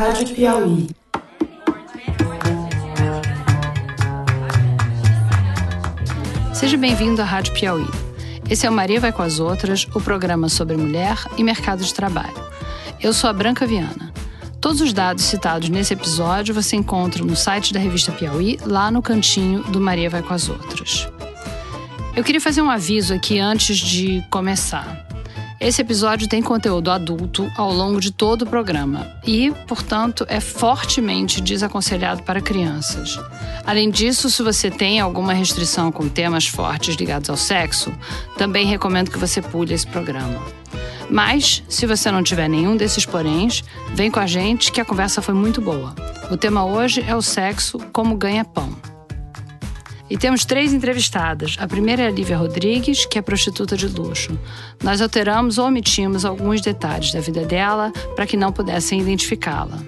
Rádio Piauí. Seja bem-vindo à Rádio Piauí. Esse é o Maria Vai com as Outras, o programa sobre mulher e mercado de trabalho. Eu sou a Branca Viana. Todos os dados citados nesse episódio você encontra no site da revista Piauí, lá no cantinho do Maria Vai com as Outras. Eu queria fazer um aviso aqui antes de começar. Esse episódio tem conteúdo adulto ao longo de todo o programa e, portanto, é fortemente desaconselhado para crianças. Além disso, se você tem alguma restrição com temas fortes ligados ao sexo, também recomendo que você pule esse programa. Mas, se você não tiver nenhum desses poréns, vem com a gente que a conversa foi muito boa. O tema hoje é o sexo como ganha-pão. E temos três entrevistadas. A primeira é a Lívia Rodrigues, que é prostituta de luxo. Nós alteramos ou omitimos alguns detalhes da vida dela para que não pudessem identificá-la.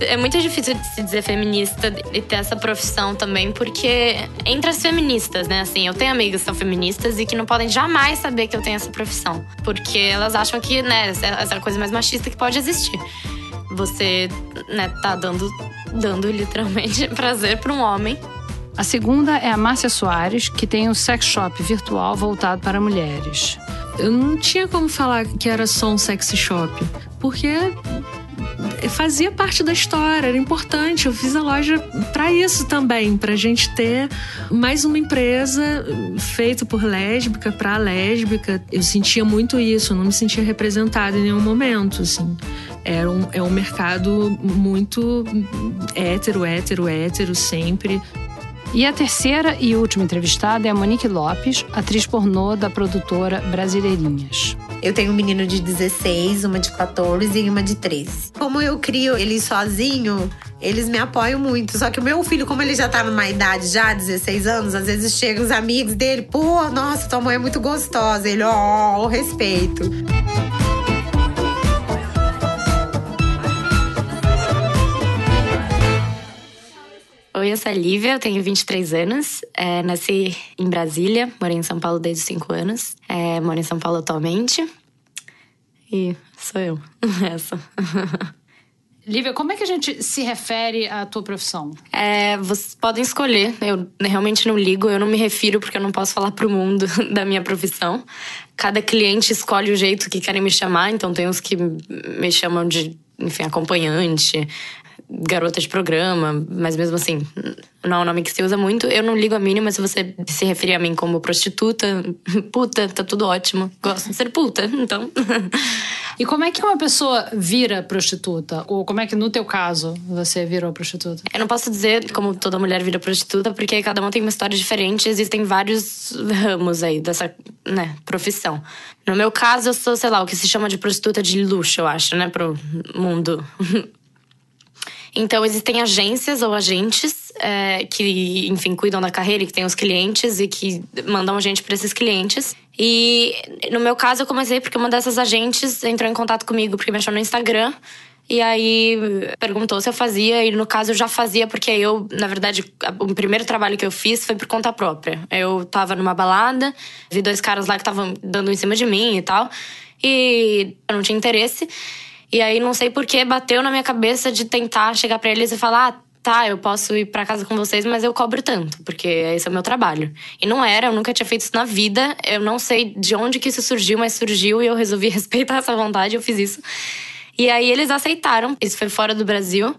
É muito difícil de se dizer feminista e ter essa profissão também, porque entre as feministas, né? Assim, eu tenho amigas que são feministas e que não podem jamais saber que eu tenho essa profissão. Porque elas acham que, né, essa é a coisa mais machista que pode existir. Você, né, tá dando, dando literalmente prazer para um homem a segunda é a Márcia Soares, que tem um sex shop virtual voltado para mulheres. Eu não tinha como falar que era só um sex shop, porque fazia parte da história, era importante. Eu fiz a loja para isso também, para a gente ter mais uma empresa feita por lésbica para lésbica. Eu sentia muito isso, eu não me sentia representada em nenhum momento, assim. É um, é um mercado muito hétero, hétero, hétero, sempre. E a terceira e última entrevistada é a Monique Lopes, atriz pornô da produtora Brasileirinhas. Eu tenho um menino de 16, uma de 14 e uma de 13. Como eu crio ele sozinho, eles me apoiam muito. Só que o meu filho, como ele já tá numa idade já, 16 anos, às vezes chegam os amigos dele, pô, nossa, tua mãe é muito gostosa. Ele, ó, oh, respeito. Oi, eu sou a Lívia, eu tenho 23 anos. É, nasci em Brasília, morei em São Paulo desde 5 anos. É, moro em São Paulo atualmente. E sou eu, essa. Lívia, como é que a gente se refere à tua profissão? É, vocês podem escolher. Eu realmente não ligo, eu não me refiro porque eu não posso falar pro mundo da minha profissão. Cada cliente escolhe o jeito que querem me chamar, então tem uns que me chamam de, enfim, acompanhante, garota de programa, mas mesmo assim, não é um nome que se usa muito. Eu não ligo a mínima se você se referir a mim como prostituta, puta, tá tudo ótimo. Gosto de ser puta, então. e como é que uma pessoa vira prostituta? Ou como é que no teu caso você virou prostituta? Eu não posso dizer como toda mulher vira prostituta, porque cada uma tem uma história diferente, existem vários ramos aí dessa, né, profissão. No meu caso, eu sou, sei lá, o que se chama de prostituta de luxo, eu acho, né, pro mundo então, existem agências ou agentes é, que, enfim, cuidam da carreira e que têm os clientes e que mandam a gente para esses clientes. E no meu caso, eu comecei porque uma dessas agentes entrou em contato comigo porque me achou no Instagram. E aí perguntou se eu fazia, e no caso eu já fazia, porque eu, na verdade, o primeiro trabalho que eu fiz foi por conta própria. Eu tava numa balada, vi dois caras lá que estavam dando em cima de mim e tal, e eu não tinha interesse. E aí não sei por que bateu na minha cabeça de tentar chegar para eles e falar: ah, tá, eu posso ir para casa com vocês, mas eu cobro tanto, porque esse é o meu trabalho. E não era, eu nunca tinha feito isso na vida. Eu não sei de onde que isso surgiu, mas surgiu e eu resolvi respeitar essa vontade, eu fiz isso. E aí eles aceitaram. Isso foi fora do Brasil.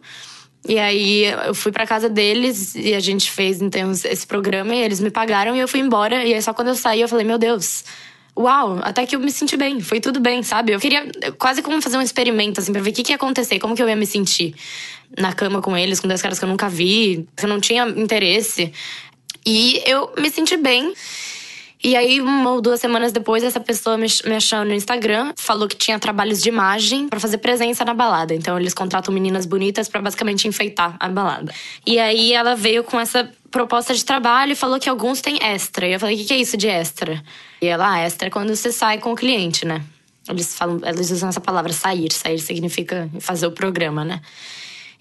E aí eu fui para casa deles e a gente fez então esse programa e eles me pagaram e eu fui embora. E aí só quando eu saí eu falei: "Meu Deus, uau, até que eu me senti bem, foi tudo bem, sabe? Eu queria quase como fazer um experimento, assim, pra ver o que, que ia acontecer, como que eu ia me sentir na cama com eles, com dois caras que eu nunca vi, que eu não tinha interesse. E eu me senti bem. E aí, uma ou duas semanas depois, essa pessoa me, achou no Instagram, falou que tinha trabalhos de imagem para fazer presença na balada. Então, eles contratam meninas bonitas para basicamente enfeitar a balada. E aí, ela veio com essa proposta de trabalho e falou que alguns têm extra. E eu falei: o que, que é isso de extra? E ela, ah, extra é quando você sai com o cliente, né? Eles falam, eles usam essa palavra sair. Sair significa fazer o programa, né?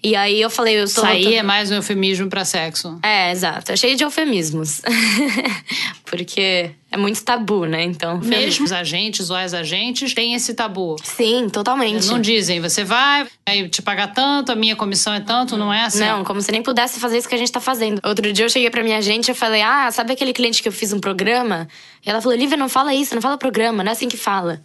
E aí eu falei, eu sou. Sair é mais um eufemismo para sexo. É, exato. É cheio de eufemismos. Porque é muito tabu, né? Então. Mesmo os agentes ou as agentes têm esse tabu. Sim, totalmente. Não dizem, você vai, vai te pagar tanto, a minha comissão é tanto, não é assim? Não, como se nem pudesse fazer isso que a gente tá fazendo. Outro dia eu cheguei pra minha agente e falei: Ah, sabe aquele cliente que eu fiz um programa? E ela falou: Lívia, não fala isso, não fala programa, não é assim que fala.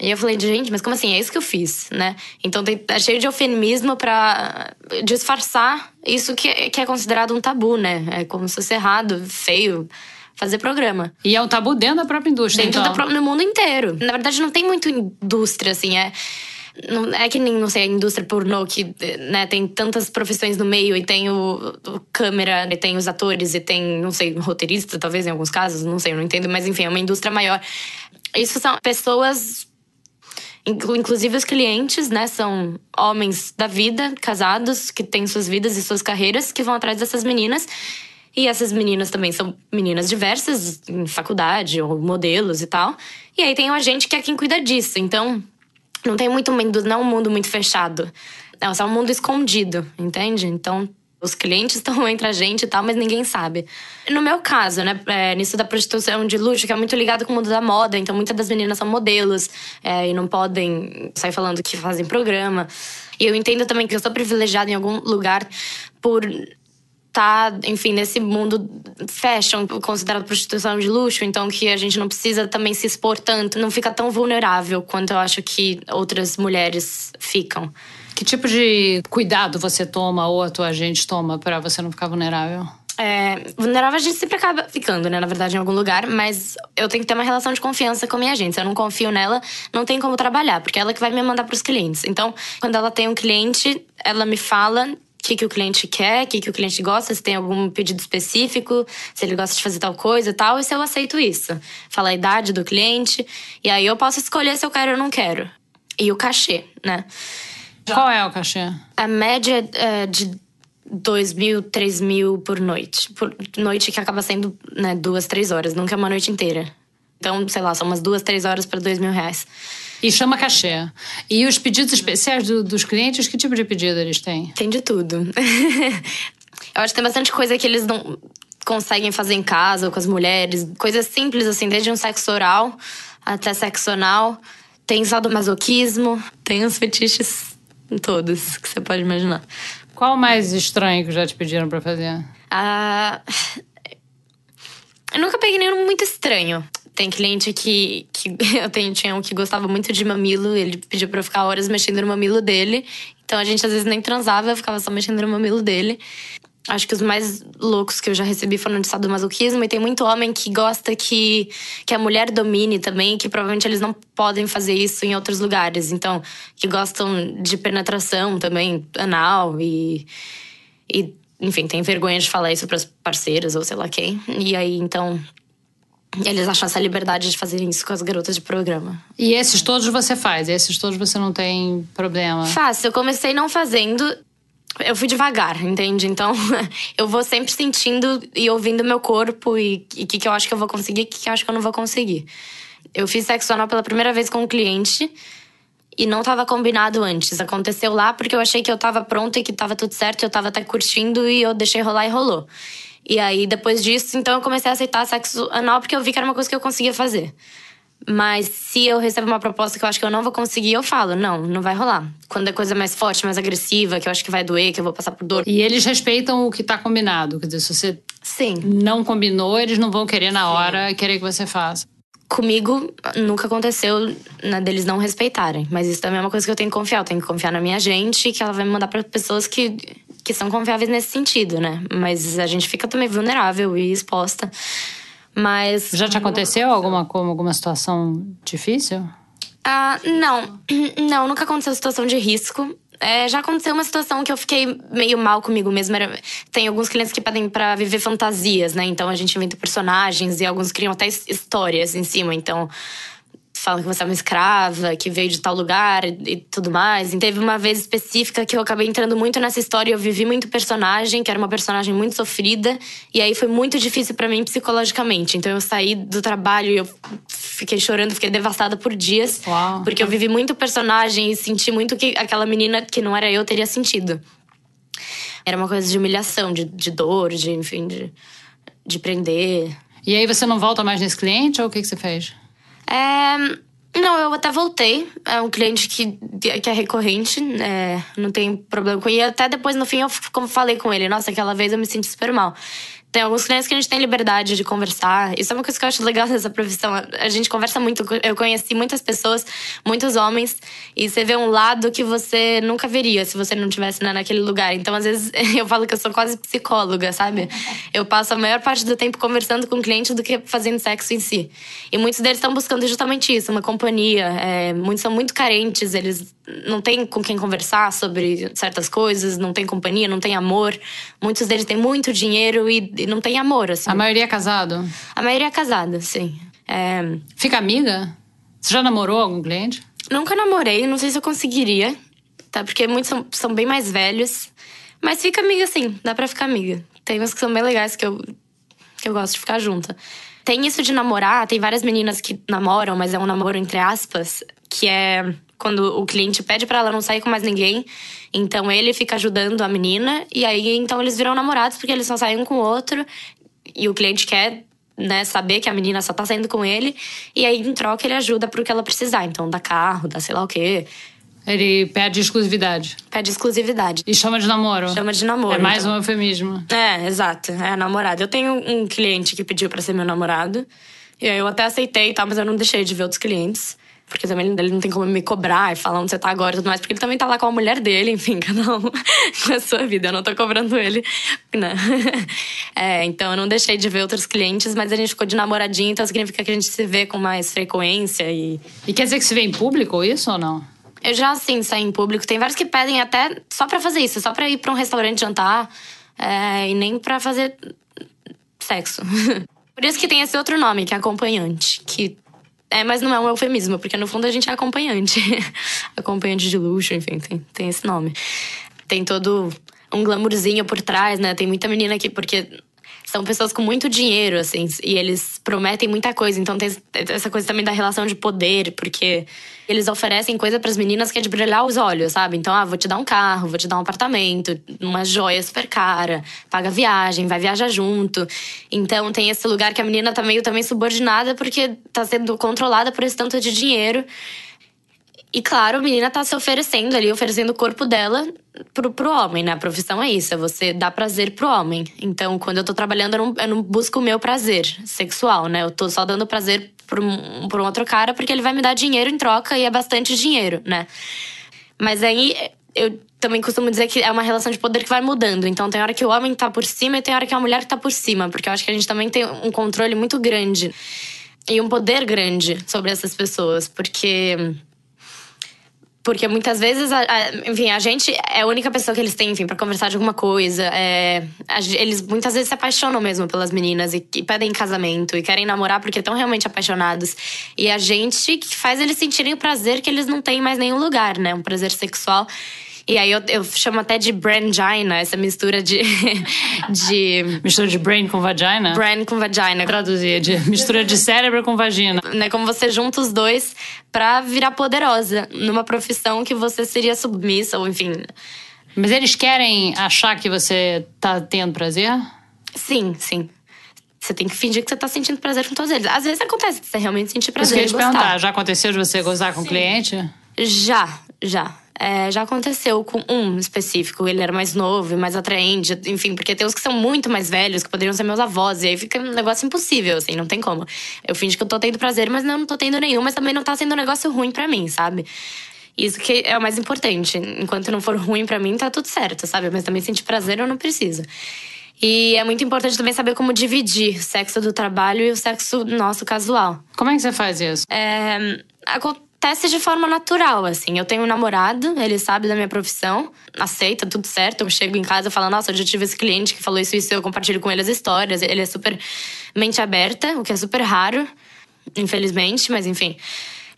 E eu falei, gente, mas como assim? É isso que eu fiz, né? Então tem, é cheio de eufemismo para disfarçar isso que, é, que é considerado um tabu, né? É como se fosse errado, feio fazer programa. E é um tabu dentro da própria indústria, Dentro então. do no mundo inteiro. Na verdade, não tem muito indústria, assim, é... Não, é que nem, não sei, a indústria pornô que né, tem tantas profissões no meio e tem o, o, câmera, e tem os atores e tem, não sei, roteirista, talvez em alguns casos, não sei, não entendo, mas enfim, é uma indústria maior. Isso são pessoas Inclusive os clientes, né, são homens da vida, casados, que têm suas vidas e suas carreiras, que vão atrás dessas meninas. E essas meninas também são meninas diversas, em faculdade, ou modelos e tal. E aí tem o agente que é quem cuida disso. Então, não tem muito mundo, não é um mundo muito fechado. É só um mundo escondido, entende? Então, os clientes estão entre a gente e tal, mas ninguém sabe. No meu caso, né, é, nisso da prostituição de luxo, que é muito ligado com o mundo da moda, então muitas das meninas são modelos é, e não podem sair falando que fazem programa. E eu entendo também que eu sou privilegiada em algum lugar por tá, enfim, nesse mundo fashion, considerado prostituição de luxo, então que a gente não precisa também se expor tanto, não fica tão vulnerável quanto eu acho que outras mulheres ficam. Que tipo de cuidado você toma ou a tua agente toma para você não ficar vulnerável? É, vulnerável a gente sempre acaba ficando, né? Na verdade, em algum lugar, mas eu tenho que ter uma relação de confiança com a minha agente. Se eu não confio nela, não tem como trabalhar, porque é ela que vai me mandar para os clientes. Então, quando ela tem um cliente, ela me fala o que, que o cliente quer, o que, que o cliente gosta, se tem algum pedido específico, se ele gosta de fazer tal coisa e tal, e se eu aceito isso. Fala a idade do cliente, e aí eu posso escolher se eu quero ou não quero. E o cachê, né? Qual é o cachê? A média é de 2 mil, 3 mil por noite. Por noite que acaba sendo né, duas, três horas, nunca é uma noite inteira. Então, sei lá, são umas duas, três horas para dois mil reais. E chama cachê. E os pedidos especiais do, dos clientes, que tipo de pedido eles têm? Tem de tudo. Eu acho que tem bastante coisa que eles não conseguem fazer em casa ou com as mulheres. Coisas simples, assim, desde um sexo oral até sexo anal. Tem sadomasoquismo, tem os fetiches Todos que você pode imaginar. Qual o mais estranho que já te pediram para fazer? Ah. Eu nunca peguei nenhum muito estranho. Tem cliente que, que eu tenho, tinha um que gostava muito de mamilo, ele pediu pra eu ficar horas mexendo no mamilo dele. Então a gente às vezes nem transava, eu ficava só mexendo no mamilo dele. Acho que os mais loucos que eu já recebi foram de sadomasoquismo. E tem muito homem que gosta que, que a mulher domine também, que provavelmente eles não podem fazer isso em outros lugares. Então, que gostam de penetração também, anal e. e enfim, tem vergonha de falar isso para as parceiras ou sei lá quem. E aí, então, eles acham essa liberdade de fazer isso com as garotas de programa. E esses todos você faz? Esses todos você não tem problema? Faço. Eu comecei não fazendo eu fui devagar, entende? Então, eu vou sempre sentindo e ouvindo meu corpo e o que, que eu acho que eu vou conseguir e o que, que eu acho que eu não vou conseguir. Eu fiz sexo anal pela primeira vez com um cliente e não estava combinado antes. Aconteceu lá porque eu achei que eu estava pronta e que estava tudo certo, eu estava até curtindo e eu deixei rolar e rolou. E aí, depois disso, então eu comecei a aceitar sexo anal porque eu vi que era uma coisa que eu conseguia fazer. Mas se eu recebo uma proposta que eu acho que eu não vou conseguir, eu falo, não, não vai rolar. Quando é coisa mais forte, mais agressiva, que eu acho que vai doer, que eu vou passar por dor. E eles respeitam o que tá combinado. Quer dizer, se você Sim. não combinou, eles não vão querer na hora Sim. querer que você faça. Comigo nunca aconteceu né, deles não respeitarem. Mas isso também é uma coisa que eu tenho que confiar. Eu tenho que confiar na minha gente, que ela vai me mandar para pessoas que, que são confiáveis nesse sentido, né? Mas a gente fica também vulnerável e exposta. Mas. Já te aconteceu alguma, alguma situação difícil? Ah, não. Não, nunca aconteceu situação de risco. É, já aconteceu uma situação que eu fiquei meio mal comigo mesmo. Tem alguns clientes que pedem para viver fantasias, né? Então a gente inventa personagens e alguns criam até histórias em cima. Então falam que você é uma escrava, que veio de tal lugar e tudo mais. E teve uma vez específica que eu acabei entrando muito nessa história. Eu vivi muito personagem, que era uma personagem muito sofrida. E aí foi muito difícil para mim psicologicamente. Então eu saí do trabalho e eu fiquei chorando, fiquei devastada por dias. Uau. Porque eu vivi muito personagem e senti muito que aquela menina que não era eu teria sentido. Era uma coisa de humilhação, de, de dor, de, enfim, de, de prender. E aí você não volta mais nesse cliente ou o que, que você fez? É, não, eu até voltei. É um cliente que, que é recorrente, é, não tem problema com ele. E até depois, no fim, eu como falei com ele. Nossa, aquela vez eu me senti super mal. Tem alguns clientes que a gente tem liberdade de conversar. Isso é uma coisa que eu acho legal dessa profissão. A gente conversa muito. Eu conheci muitas pessoas, muitos homens, e você vê um lado que você nunca veria se você não estivesse né, naquele lugar. Então, às vezes, eu falo que eu sou quase psicóloga, sabe? Eu passo a maior parte do tempo conversando com o cliente do que fazendo sexo em si. E muitos deles estão buscando justamente isso, uma companhia. É, muitos são muito carentes, eles não têm com quem conversar sobre certas coisas, não tem companhia, não tem amor. Muitos deles têm muito dinheiro e e não tem amor, assim. A maioria é casado? A maioria é casada, sim. É... Fica amiga? Você já namorou algum cliente? Nunca namorei, não sei se eu conseguiria, tá? Porque muitos são, são bem mais velhos. Mas fica amiga, sim, dá pra ficar amiga. Tem uns que são bem legais que eu, que eu gosto de ficar junta. Tem isso de namorar, tem várias meninas que namoram, mas é um namoro entre aspas, que é quando o cliente pede para ela não sair com mais ninguém. Então ele fica ajudando a menina e aí então eles viram namorados porque eles só saem um com o outro e o cliente quer né, saber que a menina só tá saindo com ele e aí em troca ele ajuda pro que ela precisar, então dá carro, dá sei lá o quê. Ele pede exclusividade. Pede exclusividade. E chama de namoro. Chama de namoro. É mais então. um eufemismo. É, exato. É namorado. Eu tenho um cliente que pediu para ser meu namorado. E aí eu até aceitei, tá? Mas eu não deixei de ver outros clientes. Porque também ele não tem como me cobrar e falar onde você tá agora e tudo mais. Porque ele também tá lá com a mulher dele, enfim, cada um com a sua vida. Eu não tô cobrando ele, né? É, então eu não deixei de ver outros clientes, mas a gente ficou de namoradinho, então significa que a gente se vê com mais frequência e. E quer dizer que se vê em público isso ou não? Eu já, assim, saí em público. Tem vários que pedem até só pra fazer isso, só pra ir pra um restaurante jantar é, e nem pra fazer sexo. Por isso que tem esse outro nome, que é acompanhante, que é, mas não é um eufemismo, porque no fundo a gente é acompanhante. acompanhante de luxo, enfim, tem, tem esse nome. Tem todo um glamourzinho por trás, né? Tem muita menina aqui, porque são pessoas com muito dinheiro, assim, e eles prometem muita coisa. Então tem essa coisa também da relação de poder, porque eles oferecem coisa para as meninas que é de brilhar os olhos, sabe? Então, ah, vou te dar um carro, vou te dar um apartamento, uma joia super cara, paga viagem, vai viajar junto. Então tem esse lugar que a menina tá meio também subordinada porque tá sendo controlada por esse tanto de dinheiro. E claro, a menina tá se oferecendo ali, oferecendo o corpo dela pro, pro homem, né? A profissão é isso, é você dar prazer pro homem. Então, quando eu tô trabalhando, eu não, eu não busco o meu prazer sexual, né? Eu tô só dando prazer pra um, pra um outro cara porque ele vai me dar dinheiro em troca e é bastante dinheiro, né? Mas aí eu também costumo dizer que é uma relação de poder que vai mudando. Então tem hora que o homem tá por cima e tem hora que a mulher tá por cima, porque eu acho que a gente também tem um controle muito grande e um poder grande sobre essas pessoas, porque porque muitas vezes, a, a, enfim, a gente é a única pessoa que eles têm, enfim, pra conversar de alguma coisa. É, a, eles muitas vezes se apaixonam mesmo pelas meninas e, e, pedem casamento e querem namorar porque estão realmente apaixonados. E a gente que faz eles sentirem o prazer que eles não têm mais nenhum lugar, né? Um prazer sexual. E aí eu, eu chamo até de brangina, essa mistura de, de. Mistura de brain com vagina? Brain com vagina. Traduzir, de mistura de cérebro com vagina. Né, como você junta os dois pra virar poderosa numa profissão que você seria submissa, ou enfim. Mas eles querem achar que você tá tendo prazer? Sim, sim. Você tem que fingir que você tá sentindo prazer com todos eles. Às vezes acontece de você realmente sentir prazer. Mas eu queria te perguntar, já aconteceu de você gozar com o cliente? Já, já. É, já aconteceu com um específico. Ele era mais novo e mais atraente, enfim, porque tem uns que são muito mais velhos, que poderiam ser meus avós, e aí fica um negócio impossível, assim, não tem como. Eu finge que eu tô tendo prazer, mas não, não tô tendo nenhum, mas também não tá sendo um negócio ruim para mim, sabe? Isso que é o mais importante. Enquanto não for ruim para mim, tá tudo certo, sabe? Mas também sentir prazer eu não preciso. E é muito importante também saber como dividir o sexo do trabalho e o sexo nosso casual. Como é que você faz isso? É, acontece de forma natural, assim. Eu tenho um namorado, ele sabe da minha profissão, aceita, tudo certo. Eu chego em casa e falo, nossa, eu já tive esse cliente que falou isso e isso, eu compartilho com ele as histórias. Ele é super mente aberta, o que é super raro, infelizmente, mas enfim.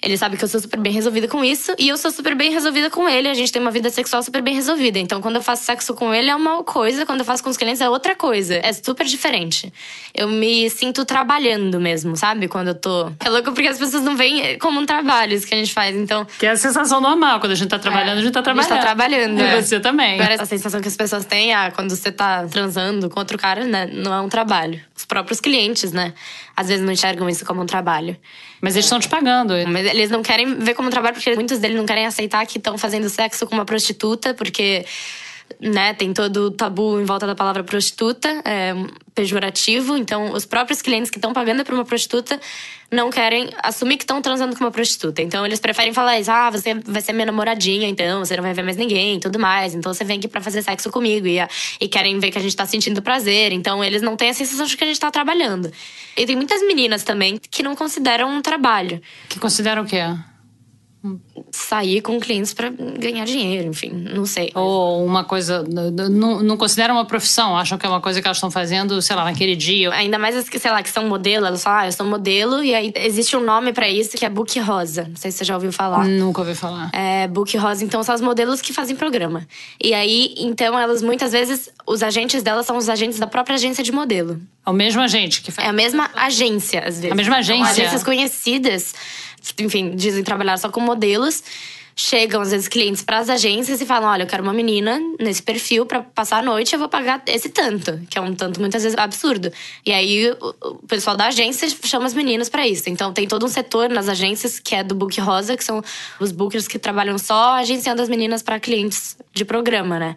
Ele sabe que eu sou super bem resolvida com isso e eu sou super bem resolvida com ele. A gente tem uma vida sexual super bem resolvida. Então, quando eu faço sexo com ele é uma coisa, quando eu faço com os clientes é outra coisa. É super diferente. Eu me sinto trabalhando mesmo, sabe? Quando eu tô. É louco porque as pessoas não veem como um trabalho isso que a gente faz. Então. Que é a sensação normal. Quando a gente tá trabalhando, é. a gente tá trabalhando. A gente tá trabalhando. E é. você também. Agora, a sensação que as pessoas têm ah, quando você tá transando com outro cara, né? Não é um trabalho. Os próprios clientes, né? Às vezes não enxergam isso como um trabalho. Mas eles estão te pagando. Mas eles não querem ver como um trabalho, porque muitos deles não querem aceitar que estão fazendo sexo com uma prostituta, porque né, tem todo o tabu em volta da palavra prostituta, é pejorativo. Então, os próprios clientes que estão pagando para uma prostituta não querem assumir que estão transando com uma prostituta. Então, eles preferem falar isso: ah, você vai ser minha namoradinha, então você não vai ver mais ninguém tudo mais. Então, você vem aqui para fazer sexo comigo. E, e querem ver que a gente tá sentindo prazer. Então, eles não têm a sensação de que a gente tá trabalhando. E tem muitas meninas também que não consideram um trabalho. Que consideram o quê? Sair com clientes para ganhar dinheiro, enfim, não sei. Ou uma coisa, não, não consideram uma profissão, acham que é uma coisa que elas estão fazendo, sei lá, naquele dia. Ainda mais as que, sei lá, que são modelo, elas falam, ah, eu sou modelo, e aí existe um nome para isso que é book rosa. Não sei se você já ouviu falar. Nunca ouvi falar. É, book rosa, então são as modelos que fazem programa. E aí, então, elas muitas vezes, os agentes delas são os agentes da própria agência de modelo. É o mesmo agente que faz. É a mesma agência, às vezes. A mesma agência. São agências conhecidas enfim, dizem trabalhar só com modelos. Chegam, às vezes, clientes para as agências e falam: Olha, eu quero uma menina nesse perfil para passar a noite, eu vou pagar esse tanto, que é um tanto muitas vezes absurdo. E aí o pessoal da agência chama as meninas para isso. Então tem todo um setor nas agências que é do Book Rosa, que são os bookers que trabalham só agenciando as meninas para clientes de programa, né?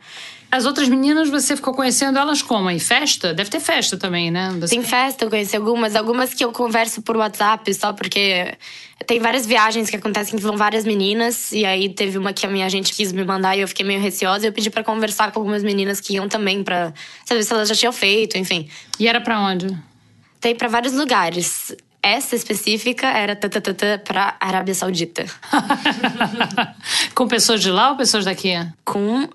As outras meninas, você ficou conhecendo elas como? Em festa? Deve ter festa também, né? Você... Tem festa, eu conheci algumas. Algumas que eu converso por WhatsApp, só porque tem várias viagens que acontecem que vão várias meninas. E aí teve uma que a minha gente quis me mandar e eu fiquei meio receosa. E eu pedi para conversar com algumas meninas que iam também pra saber se elas já tinham feito, enfim. E era para onde? Tem para vários lugares. Essa específica era pra Arábia Saudita. com pessoas de lá ou pessoas daqui? Com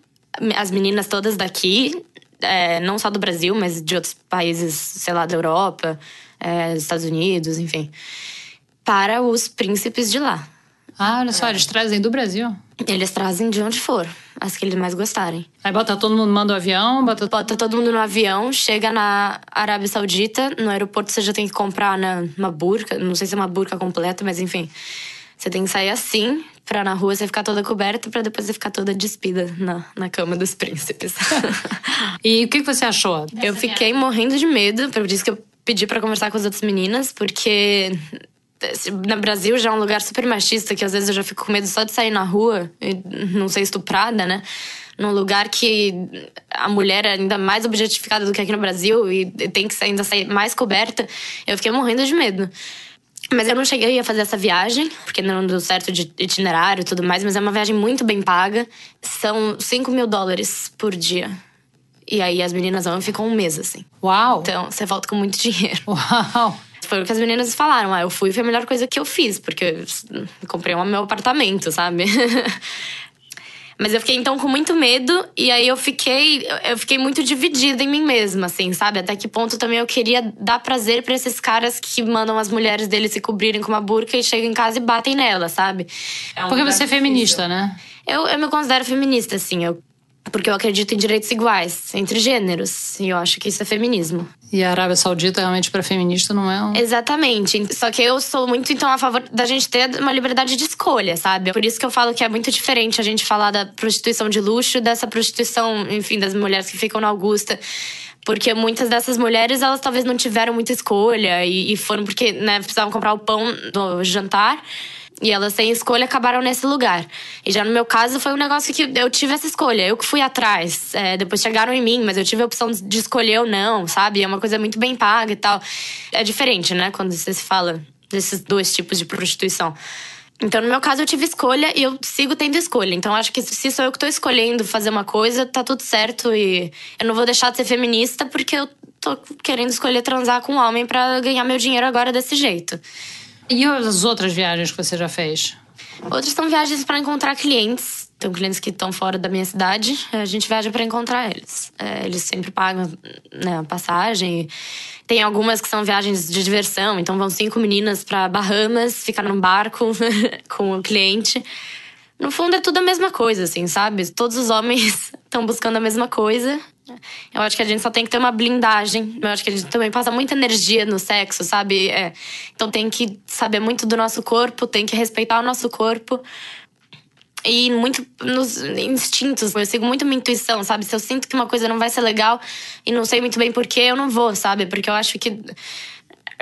as meninas todas daqui, é, não só do Brasil, mas de outros países, sei lá, da Europa, é, Estados Unidos, enfim, para os príncipes de lá. Ah, olha só, é. eles trazem do Brasil. Eles trazem de onde for, as que eles mais gostarem. Aí bota todo mundo, manda o avião, bota... Bota todo mundo no avião, chega na Arábia Saudita, no aeroporto você já tem que comprar né, uma burca, não sei se é uma burca completa, mas enfim. Você tem que sair assim, pra na rua você ficar toda coberta, pra depois você ficar toda despida na, na cama dos príncipes. e o que você achou? Eu fiquei morrendo de medo, por isso que eu pedi para conversar com as outras meninas, porque no Brasil já é um lugar super machista, que às vezes eu já fico com medo só de sair na rua e não ser estuprada, né? Num lugar que a mulher é ainda mais objetificada do que aqui no Brasil e tem que ainda sair mais coberta, eu fiquei morrendo de medo. Mas eu não cheguei a fazer essa viagem, porque não deu certo de itinerário e tudo mais, mas é uma viagem muito bem paga. São 5 mil dólares por dia. E aí as meninas vão e ficam um mês, assim. Uau! Então você volta com muito dinheiro. Uau! Foi o que as meninas falaram. Ah, eu fui foi a melhor coisa que eu fiz, porque eu comprei um meu apartamento, sabe? Mas eu fiquei então com muito medo e aí eu fiquei eu fiquei muito dividida em mim mesma, assim, sabe? Até que ponto também eu queria dar prazer para esses caras que mandam as mulheres deles se cobrirem com uma burca e chegam em casa e batem nela, sabe? É um Porque você é feminista, né? Eu, eu me considero feminista, assim. Eu porque eu acredito em direitos iguais entre gêneros. E eu acho que isso é feminismo. E a Arábia Saudita, realmente, para feminista, não é um. Exatamente. Só que eu sou muito, então, a favor da gente ter uma liberdade de escolha, sabe? Por isso que eu falo que é muito diferente a gente falar da prostituição de luxo dessa prostituição, enfim, das mulheres que ficam na Augusta. Porque muitas dessas mulheres, elas talvez não tiveram muita escolha e, e foram porque, né, precisavam comprar o pão do jantar. E elas, sem escolha, acabaram nesse lugar. E já no meu caso, foi um negócio que eu tive essa escolha. Eu que fui atrás. É, depois chegaram em mim, mas eu tive a opção de escolher ou não, sabe? É uma coisa muito bem paga e tal. É diferente, né? Quando você se fala desses dois tipos de prostituição. Então, no meu caso, eu tive escolha e eu sigo tendo escolha. Então, acho que se sou eu que tô escolhendo fazer uma coisa, tá tudo certo. E eu não vou deixar de ser feminista porque eu tô querendo escolher transar com um homem para ganhar meu dinheiro agora desse jeito. E as outras viagens que você já fez? Outras são viagens para encontrar clientes Tem clientes que estão fora da minha cidade, a gente viaja para encontrar eles. É, eles sempre pagam né, a passagem. Tem algumas que são viagens de diversão, então vão cinco meninas para Bahamas, ficar num barco com o cliente. No fundo é tudo a mesma coisa, assim, sabe? Todos os homens estão buscando a mesma coisa. Eu acho que a gente só tem que ter uma blindagem. Eu acho que a gente também passa muita energia no sexo, sabe? É, então tem que saber muito do nosso corpo, tem que respeitar o nosso corpo e muito nos instintos. Eu sigo muito minha intuição, sabe? Se eu sinto que uma coisa não vai ser legal e não sei muito bem porquê, eu não vou, sabe? Porque eu acho que.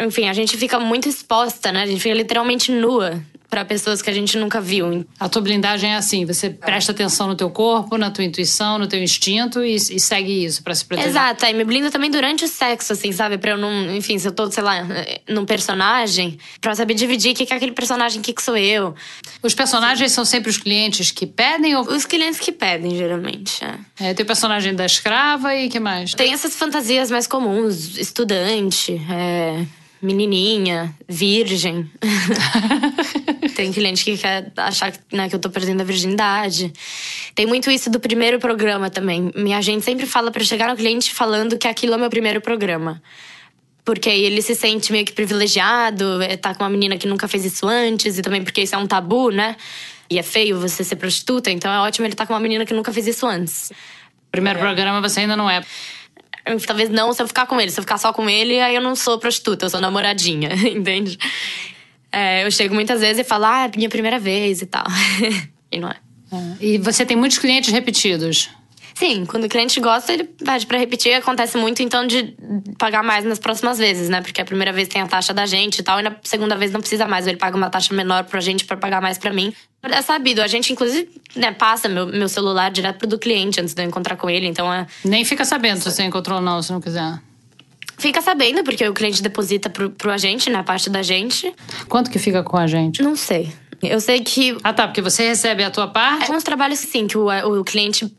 Enfim, a gente fica muito exposta, né? A gente fica literalmente nua para pessoas que a gente nunca viu. A tua blindagem é assim, você presta atenção no teu corpo, na tua intuição, no teu instinto e, e segue isso para se proteger. Exato, aí me blindo também durante o sexo, assim, sabe? Pra eu não, enfim, se eu tô, sei lá, num personagem, pra saber dividir o que é aquele personagem, o que, que sou eu. Os personagens são sempre os clientes que pedem ou... Os clientes que pedem, geralmente, é. é tem o personagem da escrava e que mais? Tem essas fantasias mais comuns, estudante, é menininha, virgem. Tem cliente que quer achar né, que eu tô perdendo a virgindade. Tem muito isso do primeiro programa também. Minha gente sempre fala para chegar no cliente falando que aquilo é meu primeiro programa. Porque aí ele se sente meio que privilegiado, é, tá com uma menina que nunca fez isso antes, e também porque isso é um tabu, né? E é feio você ser prostituta, então é ótimo ele estar tá com uma menina que nunca fez isso antes. Primeiro é. programa você ainda não é talvez não se eu ficar com ele. Se eu ficar só com ele, aí eu não sou prostituta, eu sou namoradinha, entende? É, eu chego muitas vezes e falo, ah, é minha primeira vez e tal. e não é. é. E você tem muitos clientes repetidos? Sim, quando o cliente gosta, ele pede para repetir. Acontece muito, então, de pagar mais nas próximas vezes, né? Porque a primeira vez tem a taxa da gente e tal, e na segunda vez não precisa mais. Ele paga uma taxa menor pra gente para pagar mais para mim. É sabido, a gente, inclusive, né, passa meu, meu celular direto pro do cliente antes de eu encontrar com ele, então é. Nem fica sabendo se você encontrou ou não, se não quiser. Fica sabendo, porque o cliente deposita pro, pro agente, né? A parte da gente. Quanto que fica com a gente? Não sei. Eu sei que. Ah, tá, porque você recebe a tua parte? É uns trabalhos, sim, que o, o cliente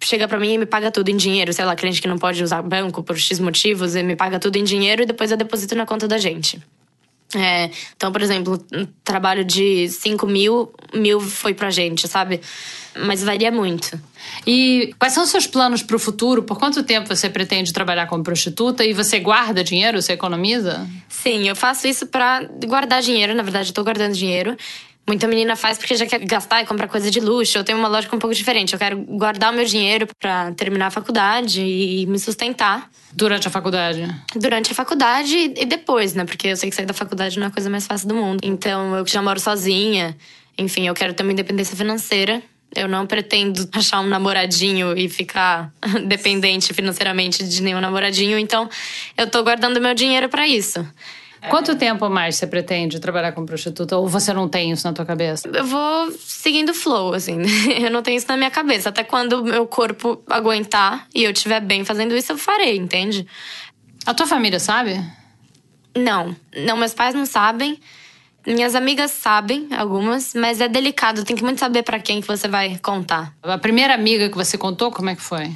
chega para mim e me paga tudo em dinheiro. Sei lá, cliente que não pode usar banco por X motivos, e me paga tudo em dinheiro e depois eu deposito na conta da gente. É, então, por exemplo, um trabalho de 5 mil, mil foi pra gente, sabe? Mas varia muito. E quais são os seus planos para o futuro? Por quanto tempo você pretende trabalhar como prostituta? E você guarda dinheiro? Você economiza? Sim, eu faço isso para guardar dinheiro. Na verdade, eu tô guardando dinheiro. Muita menina faz porque já quer gastar e comprar coisa de luxo. Eu tenho uma lógica um pouco diferente. Eu quero guardar o meu dinheiro para terminar a faculdade e me sustentar. Durante a faculdade? Durante a faculdade e depois, né? Porque eu sei que sair da faculdade não é a coisa mais fácil do mundo. Então, eu já moro sozinha. Enfim, eu quero ter uma independência financeira. Eu não pretendo achar um namoradinho e ficar dependente financeiramente de nenhum namoradinho. Então, eu tô guardando meu dinheiro para isso. Quanto tempo mais você pretende trabalhar como prostituta? Ou você não tem isso na tua cabeça? Eu vou seguindo o flow, assim. Eu não tenho isso na minha cabeça. Até quando meu corpo aguentar e eu estiver bem fazendo isso, eu farei, entende? A tua família sabe? Não. Não, meus pais não sabem. Minhas amigas sabem, algumas, mas é delicado. Tem que muito saber para quem que você vai contar. A primeira amiga que você contou, como é que foi?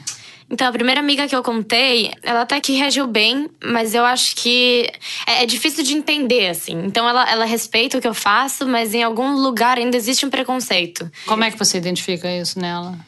Então, a primeira amiga que eu contei, ela até que reagiu bem, mas eu acho que é, é, difícil de entender, assim. Então, ela, ela respeita o que eu faço, mas em algum lugar ainda existe um preconceito. Como é que você identifica isso nela?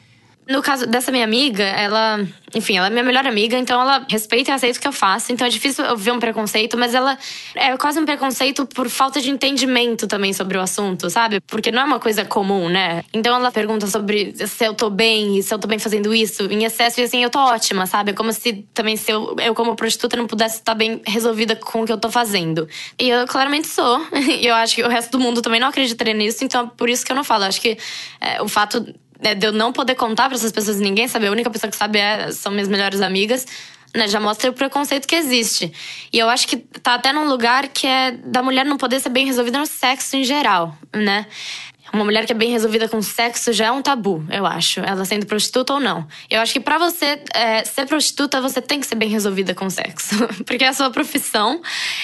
No caso dessa minha amiga, ela, enfim, ela é minha melhor amiga, então ela respeita e aceita o que eu faço. Então é difícil eu ver um preconceito, mas ela é quase um preconceito por falta de entendimento também sobre o assunto, sabe? Porque não é uma coisa comum, né? Então ela pergunta sobre se eu tô bem, se eu tô bem fazendo isso em excesso, e assim, eu tô ótima, sabe? Como se também se eu, eu como prostituta não pudesse estar bem resolvida com o que eu tô fazendo. E eu claramente sou. E eu acho que o resto do mundo também não acreditaria nisso, então é por isso que eu não falo. Eu acho que é, o fato né, de eu não poder contar para essas pessoas ninguém saber, a única pessoa que sabe é, são minhas melhores amigas, né, já mostra o preconceito que existe. E eu acho que tá até num lugar que é da mulher não poder ser bem resolvida no sexo em geral, né? Uma mulher que é bem resolvida com sexo já é um tabu, eu acho. Ela sendo prostituta ou não. Eu acho que para você é, ser prostituta, você tem que ser bem resolvida com sexo. Porque é a sua profissão.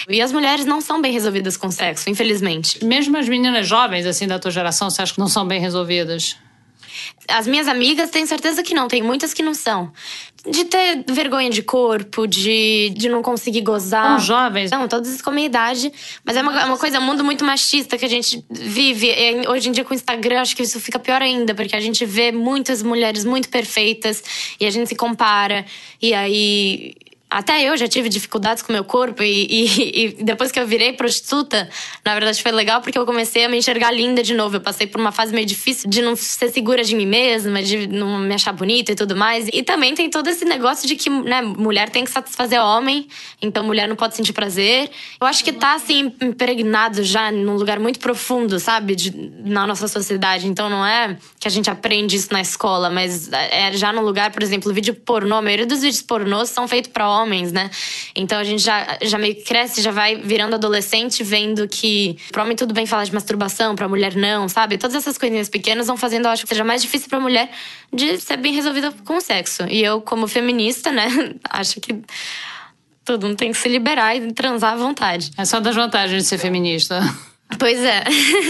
E as mulheres não são bem resolvidas com sexo, infelizmente. Mesmo as meninas jovens, assim, da tua geração, você acha que não são bem resolvidas? As minhas amigas têm certeza que não, tem muitas que não são. De ter vergonha de corpo, de, de não conseguir gozar. São jovens. Não, todos com minha idade. Mas é uma, é uma coisa, um mundo muito machista que a gente vive. E hoje em dia com o Instagram, acho que isso fica pior ainda, porque a gente vê muitas mulheres muito perfeitas e a gente se compara. E aí até eu já tive dificuldades com meu corpo e, e, e, depois que eu virei prostituta, na verdade foi legal porque eu comecei a me enxergar linda de novo. Eu passei por uma fase meio difícil de não ser segura de mim mesma, de não me achar bonita e tudo mais. E também tem todo esse negócio de que, né, mulher tem que satisfazer homem, então mulher não pode sentir prazer. Eu acho que tá assim impregnado já num lugar muito profundo, sabe, de, na nossa sociedade. Então não é que a gente aprende isso na escola, mas é já no lugar, por exemplo, vídeo pornô, a maioria dos vídeos pornôs são feitos para homens, né? Então a gente já, já meio que cresce, já vai virando adolescente, vendo que pro homem tudo bem falar de masturbação, pra mulher não, sabe? Todas essas coisinhas pequenas vão fazendo, eu acho que seja mais difícil pra mulher de ser bem resolvida com o sexo. E eu, como feminista, né, acho que todo mundo tem que se liberar e transar à vontade. É só das vantagens de ser feminista. Pois é.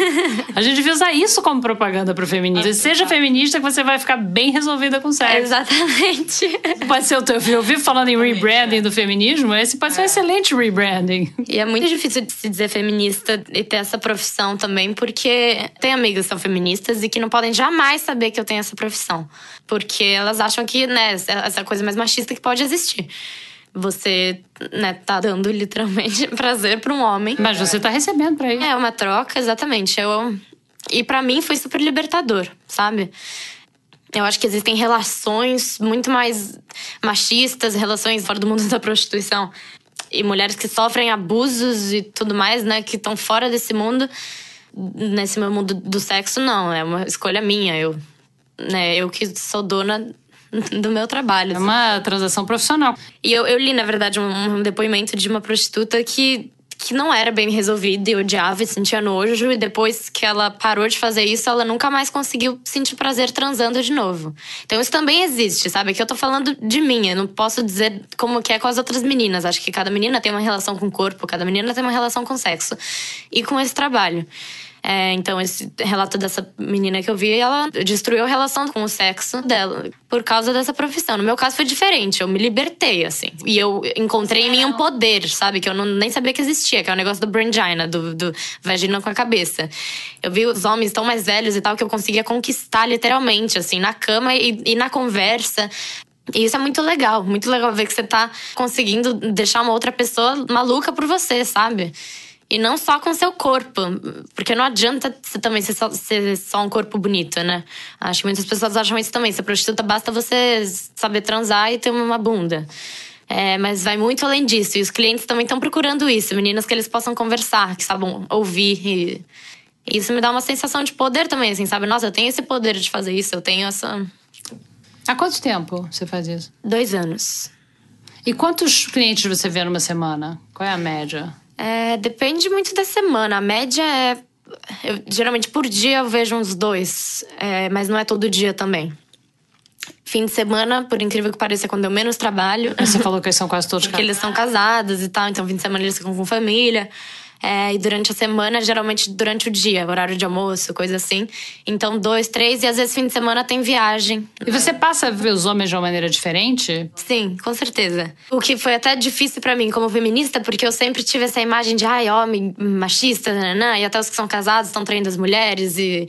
a gente devia usar isso como propaganda pro feminismo. Seja feminista que você vai ficar bem resolvida com sexo. Exatamente. Pode ser o teu. Eu vi falando em rebranding do feminismo, esse pode ser um excelente rebranding. E é muito difícil de se dizer feminista e ter essa profissão também, porque tem amigas que são feministas e que não podem jamais saber que eu tenho essa profissão. Porque elas acham que, né, essa coisa mais machista que pode existir você, né, tá dando literalmente prazer para um homem. Mas você tá recebendo para isso. É uma troca, exatamente. Eu e para mim foi super libertador, sabe? Eu acho que existem relações muito mais machistas, relações fora do mundo da prostituição. E mulheres que sofrem abusos e tudo mais, né, que estão fora desse mundo, nesse meu mundo do sexo, não. É uma escolha minha. Eu, né, eu que sou dona do meu trabalho. É uma transação profissional. E eu, eu li, na verdade, um, um depoimento de uma prostituta que que não era bem resolvida e odiava e sentia nojo. E depois que ela parou de fazer isso, ela nunca mais conseguiu sentir prazer transando de novo. Então isso também existe, sabe? Que eu tô falando de mim. Eu não posso dizer como que é com as outras meninas. Acho que cada menina tem uma relação com o corpo, cada menina tem uma relação com o sexo. E com esse trabalho. É, então, esse relato dessa menina que eu vi, ela destruiu a relação com o sexo dela por causa dessa profissão. No meu caso foi diferente, eu me libertei, assim. E eu encontrei em mim um poder, sabe? Que eu não, nem sabia que existia, que é o negócio do brangina, do, do vagina com a cabeça. Eu vi os homens tão mais velhos e tal que eu conseguia conquistar literalmente, assim, na cama e, e na conversa. E isso é muito legal, muito legal ver que você tá conseguindo deixar uma outra pessoa maluca por você, sabe? E não só com seu corpo, porque não adianta você também ser só, ser só um corpo bonito, né? Acho que muitas pessoas acham isso também. Ser prostituta basta você saber transar e ter uma bunda. É, mas vai muito além disso. E os clientes também estão procurando isso. Meninas que eles possam conversar, que sabem ouvir. E, e isso me dá uma sensação de poder também, assim, sabe? Nossa, eu tenho esse poder de fazer isso, eu tenho essa. Há quanto tempo você faz isso? Dois anos. E quantos clientes você vê numa semana? Qual é a média? É, depende muito da semana. A média é. Eu, geralmente por dia eu vejo uns dois, é, mas não é todo dia também. Fim de semana, por incrível que pareça, é quando eu menos trabalho. Você falou que eles são quase todos Porque eles são casados e tal, então fim de semana eles ficam com família. É, e durante a semana, geralmente durante o dia, horário de almoço, coisa assim. Então, dois, três, e às vezes fim de semana tem viagem. E você passa a ver os homens de uma maneira diferente? Sim, com certeza. O que foi até difícil para mim como feminista, porque eu sempre tive essa imagem de, ai, homem machista, nanã, e até os que são casados estão traindo as mulheres, e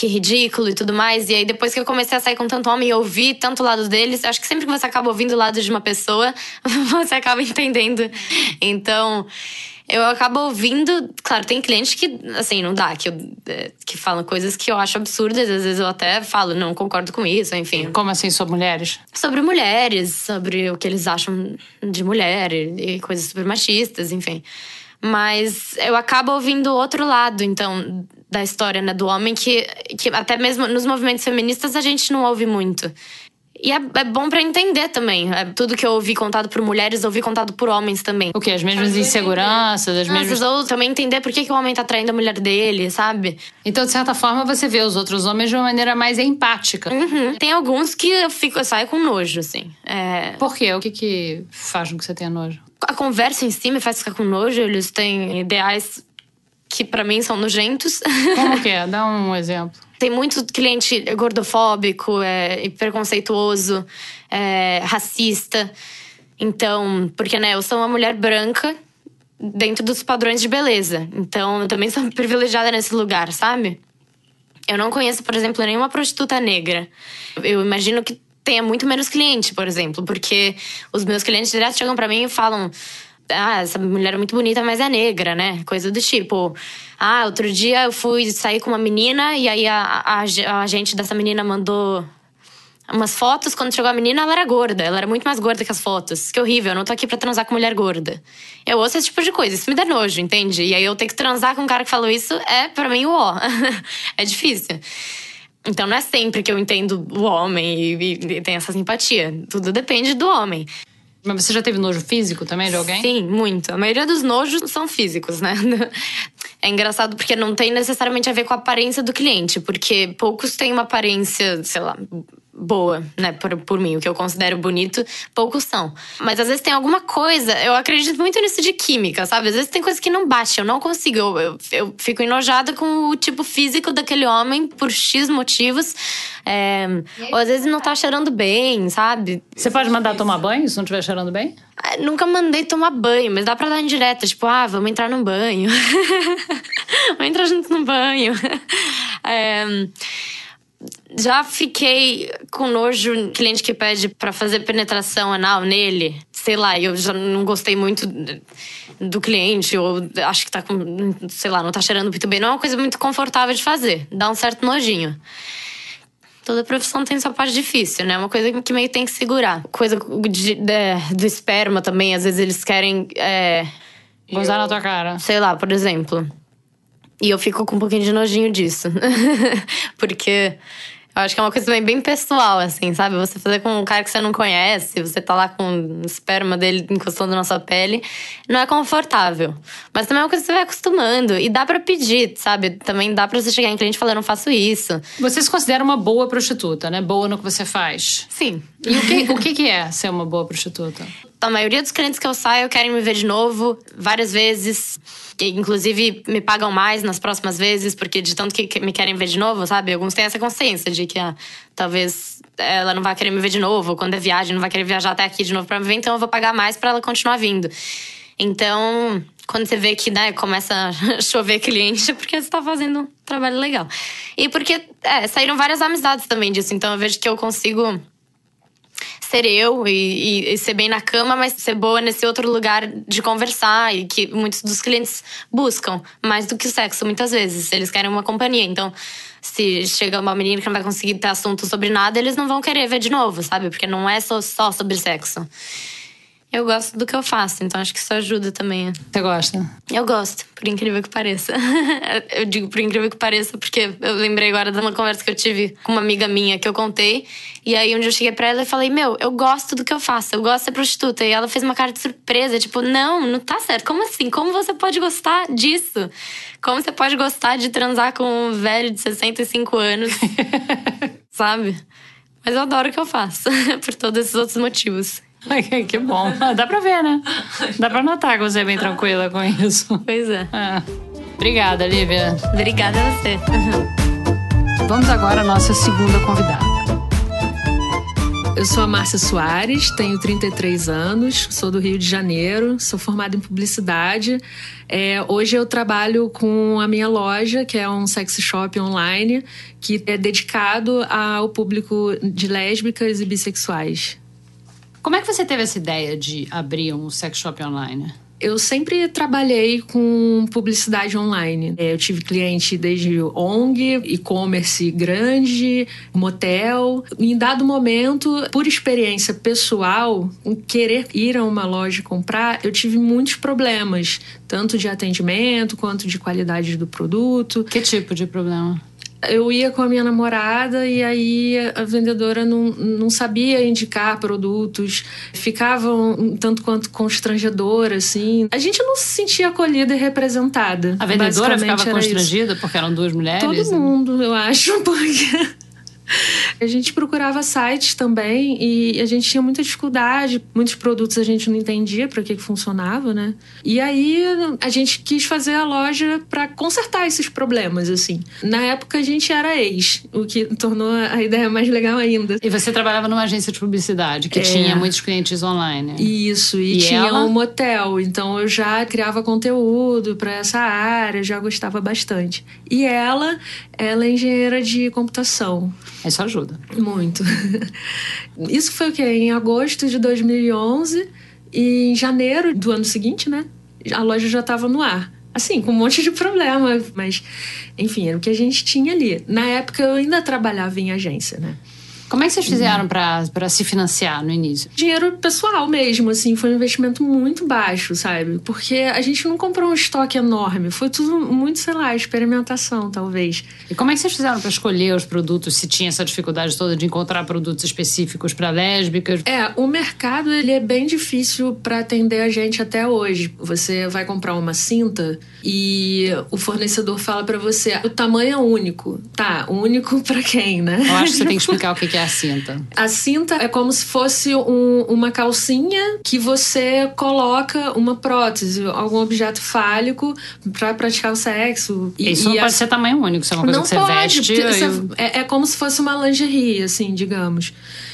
que ridículo e tudo mais. E aí, depois que eu comecei a sair com tanto homem e ouvir tanto lado deles, acho que sempre que você acaba ouvindo o lado de uma pessoa, você acaba entendendo. Então eu acabo ouvindo. Claro, tem clientes que, assim, não dá, que, eu, é, que falam coisas que eu acho absurdas. Às vezes eu até falo, não concordo com isso, enfim. Como assim, sobre mulheres? Sobre mulheres, sobre o que eles acham de mulher e, e coisas super machistas, enfim. Mas eu acabo ouvindo o outro lado, então, da história, né, do homem, que, que até mesmo nos movimentos feministas a gente não ouve muito. E é, é bom para entender também. É, tudo que eu ouvi contado por mulheres, eu ouvi contado por homens também. O quê? As mesmas inseguranças, as mesmas. Ou também entender por que, que o homem tá traindo a mulher dele, sabe? Então, de certa forma, você vê os outros homens de uma maneira mais empática. Uhum. Tem alguns que eu, fico, eu saio com nojo, assim. É... Por quê? O que, que faz com que você tenha nojo? A conversa em si me faz ficar com nojo. Eles têm ideais que para mim são nojentos. Como que é? Dá um exemplo. Tem muito cliente gordofóbico, é, preconceituoso, é, racista. Então, porque né, eu sou uma mulher branca dentro dos padrões de beleza. Então, eu também sou privilegiada nesse lugar, sabe? Eu não conheço, por exemplo, nenhuma prostituta negra. Eu imagino que tenha muito menos cliente, por exemplo, porque os meus clientes direto chegam para mim e falam: ah, essa mulher é muito bonita, mas é negra, né? Coisa do tipo. Ah, outro dia eu fui sair com uma menina e aí a, a, a agente dessa menina mandou umas fotos. Quando chegou a menina, ela era gorda. Ela era muito mais gorda que as fotos. Que horrível, eu não tô aqui pra transar com mulher gorda. Eu ouço esse tipo de coisa, isso me dá nojo, entende? E aí eu ter que transar com um cara que falou isso é para mim o ó. é difícil. Então não é sempre que eu entendo o homem e, e, e tenho essa simpatia. Tudo depende do homem. Mas você já teve nojo físico também de alguém? Sim, muito. A maioria dos nojos são físicos, né? É engraçado porque não tem necessariamente a ver com a aparência do cliente, porque poucos têm uma aparência, sei lá, boa, né? Por, por mim, o que eu considero bonito, poucos são. Mas às vezes tem alguma coisa, eu acredito muito nisso de química, sabe? Às vezes tem coisa que não bate, eu não consigo. Eu, eu, eu fico enojada com o tipo físico daquele homem por X motivos. É, ou às vezes não tá cheirando bem, sabe? Você pode mandar tomar banho se não estiver cheirando bem? É, nunca mandei tomar banho, mas dá pra dar indireta, tipo, ah, vamos entrar num banho. vamos entrar junto no banho. É, já fiquei com nojo cliente que pede para fazer penetração anal nele. Sei lá, eu já não gostei muito do cliente, ou acho que tá com. Sei lá, não tá cheirando muito bem. Não é uma coisa muito confortável de fazer. Dá um certo nojinho. Toda profissão tem sua parte difícil, né? Uma coisa que meio tem que segurar. Coisa de, de, do esperma também, às vezes eles querem. É, Gozar na tua cara. Sei lá, por exemplo. E eu fico com um pouquinho de nojinho disso. Porque eu acho que é uma coisa também bem pessoal, assim, sabe? Você fazer com um cara que você não conhece, você tá lá com o esperma dele encostando na sua pele, não é confortável. Mas também é uma coisa que você vai acostumando. E dá para pedir, sabe? Também dá pra você chegar em cliente e falar, não faço isso. Você se considera uma boa prostituta, né? Boa no que você faz. Sim. E o que, o que, que é ser uma boa prostituta? A maioria dos clientes que eu saio querem me ver de novo, várias vezes. Inclusive, me pagam mais nas próximas vezes, porque de tanto que me querem ver de novo, sabe? Alguns têm essa consciência de que ah, talvez ela não vai querer me ver de novo, quando é viagem, não vai querer viajar até aqui de novo pra me ver, então eu vou pagar mais para ela continuar vindo. Então, quando você vê que né, começa a chover cliente, é porque você tá fazendo um trabalho legal. E porque é, saíram várias amizades também disso, então eu vejo que eu consigo ser eu e, e, e, ser bem na cama, mas ser boa nesse outro lugar de conversar e que muitos dos clientes buscam mais do que o sexo, muitas vezes. Eles querem uma companhia. Então, se chega uma menina que não vai conseguir ter assunto sobre nada, eles não vão querer ver de novo, sabe? Porque não é só, só sobre sexo. Eu gosto do que eu faço, então acho que isso ajuda também. Você gosta? Eu gosto, por incrível que pareça. eu digo por incrível que pareça porque eu lembrei agora de uma conversa que eu tive com uma amiga minha que eu contei. E aí, onde eu cheguei pra ela e falei: Meu, eu gosto do que eu faço, eu gosto de ser prostituta. E ela fez uma cara de surpresa, tipo: Não, não tá certo. Como assim? Como você pode gostar disso? Como você pode gostar de transar com um velho de 65 anos? Sabe? Mas eu adoro o que eu faço, por todos esses outros motivos. que bom. Dá pra ver, né? Dá pra notar que você é bem tranquila com isso. Pois é. é. Obrigada, Lívia. Obrigada a você. Vamos agora à nossa segunda convidada. Eu sou a Márcia Soares, tenho 33 anos, sou do Rio de Janeiro, sou formada em publicidade. É, hoje eu trabalho com a minha loja, que é um sex shop online, que é dedicado ao público de lésbicas e bissexuais. Como é que você teve essa ideia de abrir um sex shop online? Eu sempre trabalhei com publicidade online. É, eu tive cliente desde ONG, e-commerce grande, motel. Em dado momento, por experiência pessoal, querer ir a uma loja comprar, eu tive muitos problemas, tanto de atendimento quanto de qualidade do produto. Que tipo de problema? Eu ia com a minha namorada e aí a vendedora não, não sabia indicar produtos, ficava um tanto quanto constrangedora, assim. A gente não se sentia acolhida e representada. A vendedora ficava constrangida isso. porque eram duas mulheres? Todo mundo, eu acho, porque A gente procurava sites também e a gente tinha muita dificuldade. Muitos produtos a gente não entendia para que, que funcionava, né? E aí a gente quis fazer a loja para consertar esses problemas, assim. Na época a gente era ex, o que tornou a ideia mais legal ainda. E você trabalhava numa agência de publicidade que é. tinha muitos clientes online. Isso, e, e tinha ela? um motel. Então eu já criava conteúdo para essa área, já gostava bastante. E ela, ela é engenheira de computação. Isso ajuda. Muito. Isso foi o quê? Em agosto de 2011 e em janeiro do ano seguinte, né? A loja já estava no ar. Assim, com um monte de problema, mas enfim, era o que a gente tinha ali. Na época eu ainda trabalhava em agência, né? Como é que vocês fizeram para se financiar no início? Dinheiro pessoal mesmo, assim, foi um investimento muito baixo, sabe? Porque a gente não comprou um estoque enorme, foi tudo muito, sei lá, experimentação, talvez. E como é que vocês fizeram para escolher os produtos, se tinha essa dificuldade toda de encontrar produtos específicos para lésbicas? É, o mercado ele é bem difícil para atender a gente até hoje. Você vai comprar uma cinta e o fornecedor fala para você, o tamanho é único. Tá, único para quem, né? Eu acho que você tem que explicar o que é a cinta? A cinta é como se fosse um, uma calcinha que você coloca uma prótese, algum objeto fálico para praticar o sexo. E, isso não pode ser tamanho único, isso é uma coisa não que você pode, veste. Você, é, é como se fosse uma lingerie, assim, digamos.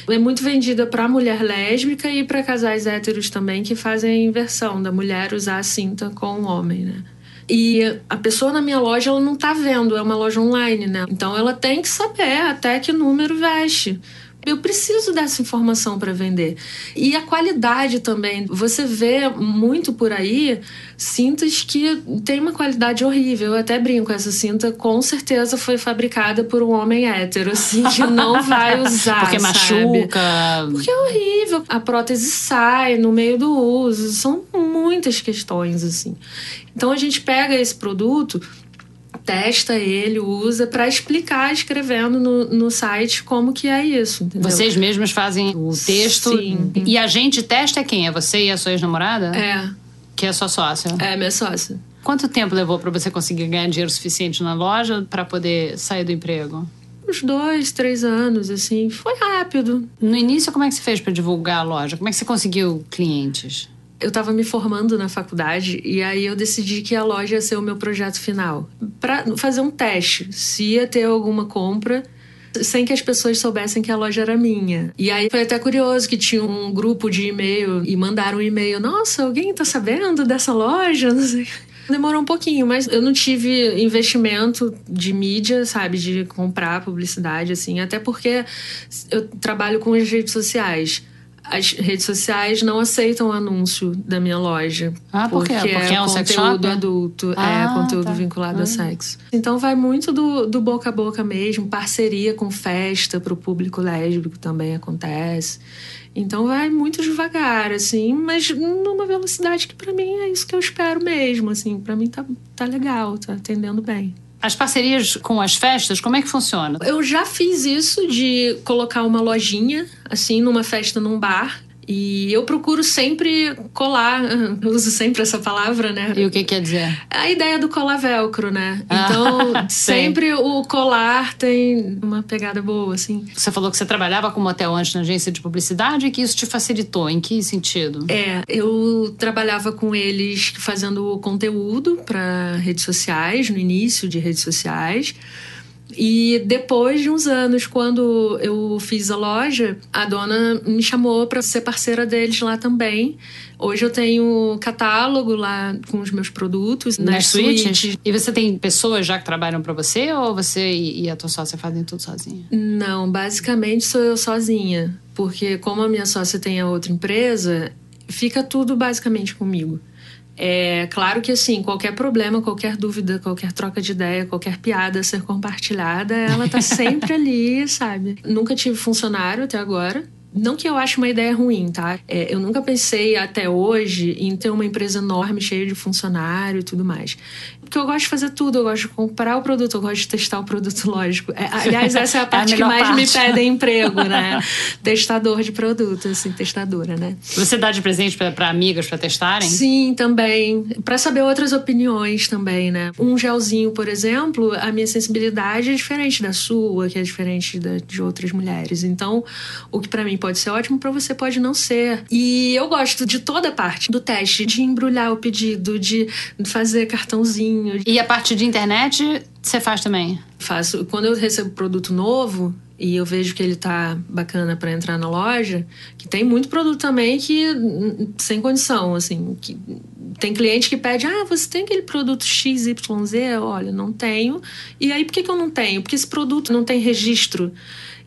É muito vendida para mulher lésbica e para casais héteros também que fazem a inversão da mulher usar a cinta com o homem, né? E a pessoa na minha loja, ela não tá vendo, é uma loja online, né? Então ela tem que saber até que número veste. Eu preciso dessa informação para vender. E a qualidade também. Você vê muito por aí cintas que tem uma qualidade horrível. Eu até brinco, essa cinta com certeza foi fabricada por um homem hétero, assim, que não vai usar. Porque sabe? machuca. Porque é horrível. A prótese sai no meio do uso. São muitas questões, assim. Então a gente pega esse produto testa ele, usa para explicar escrevendo no, no site como que é isso. Entendeu? Vocês mesmos fazem o texto Sim. e a gente testa quem? É você e a sua ex-namorada? É. Que é sua sócia? É, minha sócia. Quanto tempo levou para você conseguir ganhar dinheiro suficiente na loja para poder sair do emprego? Uns dois, três anos, assim. Foi rápido. No início, como é que você fez para divulgar a loja? Como é que você conseguiu clientes? Eu estava me formando na faculdade e aí eu decidi que a loja ia ser o meu projeto final para fazer um teste se ia ter alguma compra sem que as pessoas soubessem que a loja era minha. E aí foi até curioso que tinha um grupo de e-mail e mandaram um e-mail: "Nossa, alguém tá sabendo dessa loja?" Não sei. Demorou um pouquinho, mas eu não tive investimento de mídia, sabe, de comprar publicidade assim, até porque eu trabalho com as redes sociais as redes sociais não aceitam anúncio da minha loja. Ah, por porque, porque é, é um conteúdo adulto, é ah, é conteúdo tá. vinculado ah. a sexo. Então vai muito do, do boca a boca mesmo, parceria com festa para o público lésbico também acontece. Então vai muito devagar, assim, mas numa velocidade que para mim é isso que eu espero mesmo, assim, para mim tá, tá legal, tá atendendo bem. As parcerias com as festas, como é que funciona? Eu já fiz isso de colocar uma lojinha, assim, numa festa num bar. E eu procuro sempre colar, eu uso sempre essa palavra, né? E o que quer dizer? A ideia do colar velcro, né? Então, Ah, sempre o colar tem uma pegada boa, assim. Você falou que você trabalhava com motel antes na agência de publicidade e que isso te facilitou. Em que sentido? É, eu trabalhava com eles fazendo conteúdo para redes sociais, no início de redes sociais. E depois de uns anos, quando eu fiz a loja, a dona me chamou para ser parceira deles lá também. Hoje eu tenho catálogo lá com os meus produtos nas, Nas suítes. suítes? E você tem pessoas já que trabalham para você ou você e a tua sócia fazem tudo sozinha? Não, basicamente sou eu sozinha. Porque como a minha sócia tem a outra empresa, fica tudo basicamente comigo. É claro que assim, qualquer problema, qualquer dúvida, qualquer troca de ideia, qualquer piada a ser compartilhada, ela tá sempre ali, sabe? Nunca tive funcionário até agora. Não que eu ache uma ideia ruim, tá? É, eu nunca pensei até hoje em ter uma empresa enorme, cheia de funcionário e tudo mais. Porque eu gosto de fazer tudo, eu gosto de comprar o produto, eu gosto de testar o produto, lógico. É, aliás, essa é a parte é a que mais parte. me pedem emprego, né? Testador de produto, assim, testadora, né? Você dá de presente para amigas para testarem? Sim, também. Para saber outras opiniões também, né? Um gelzinho, por exemplo, a minha sensibilidade é diferente da sua, que é diferente da, de outras mulheres. Então, o que para mim pode ser ótimo, para você pode não ser. E eu gosto de toda a parte do teste, de embrulhar o pedido, de fazer cartãozinho. E a parte de internet, você faz também? Faço. Quando eu recebo produto novo, e eu vejo que ele tá bacana para entrar na loja, que tem muito produto também que sem condição, assim, que tem cliente que pede: "Ah, você tem aquele produto XYZ?" Olha, não tenho. E aí por que que eu não tenho? Porque esse produto não tem registro.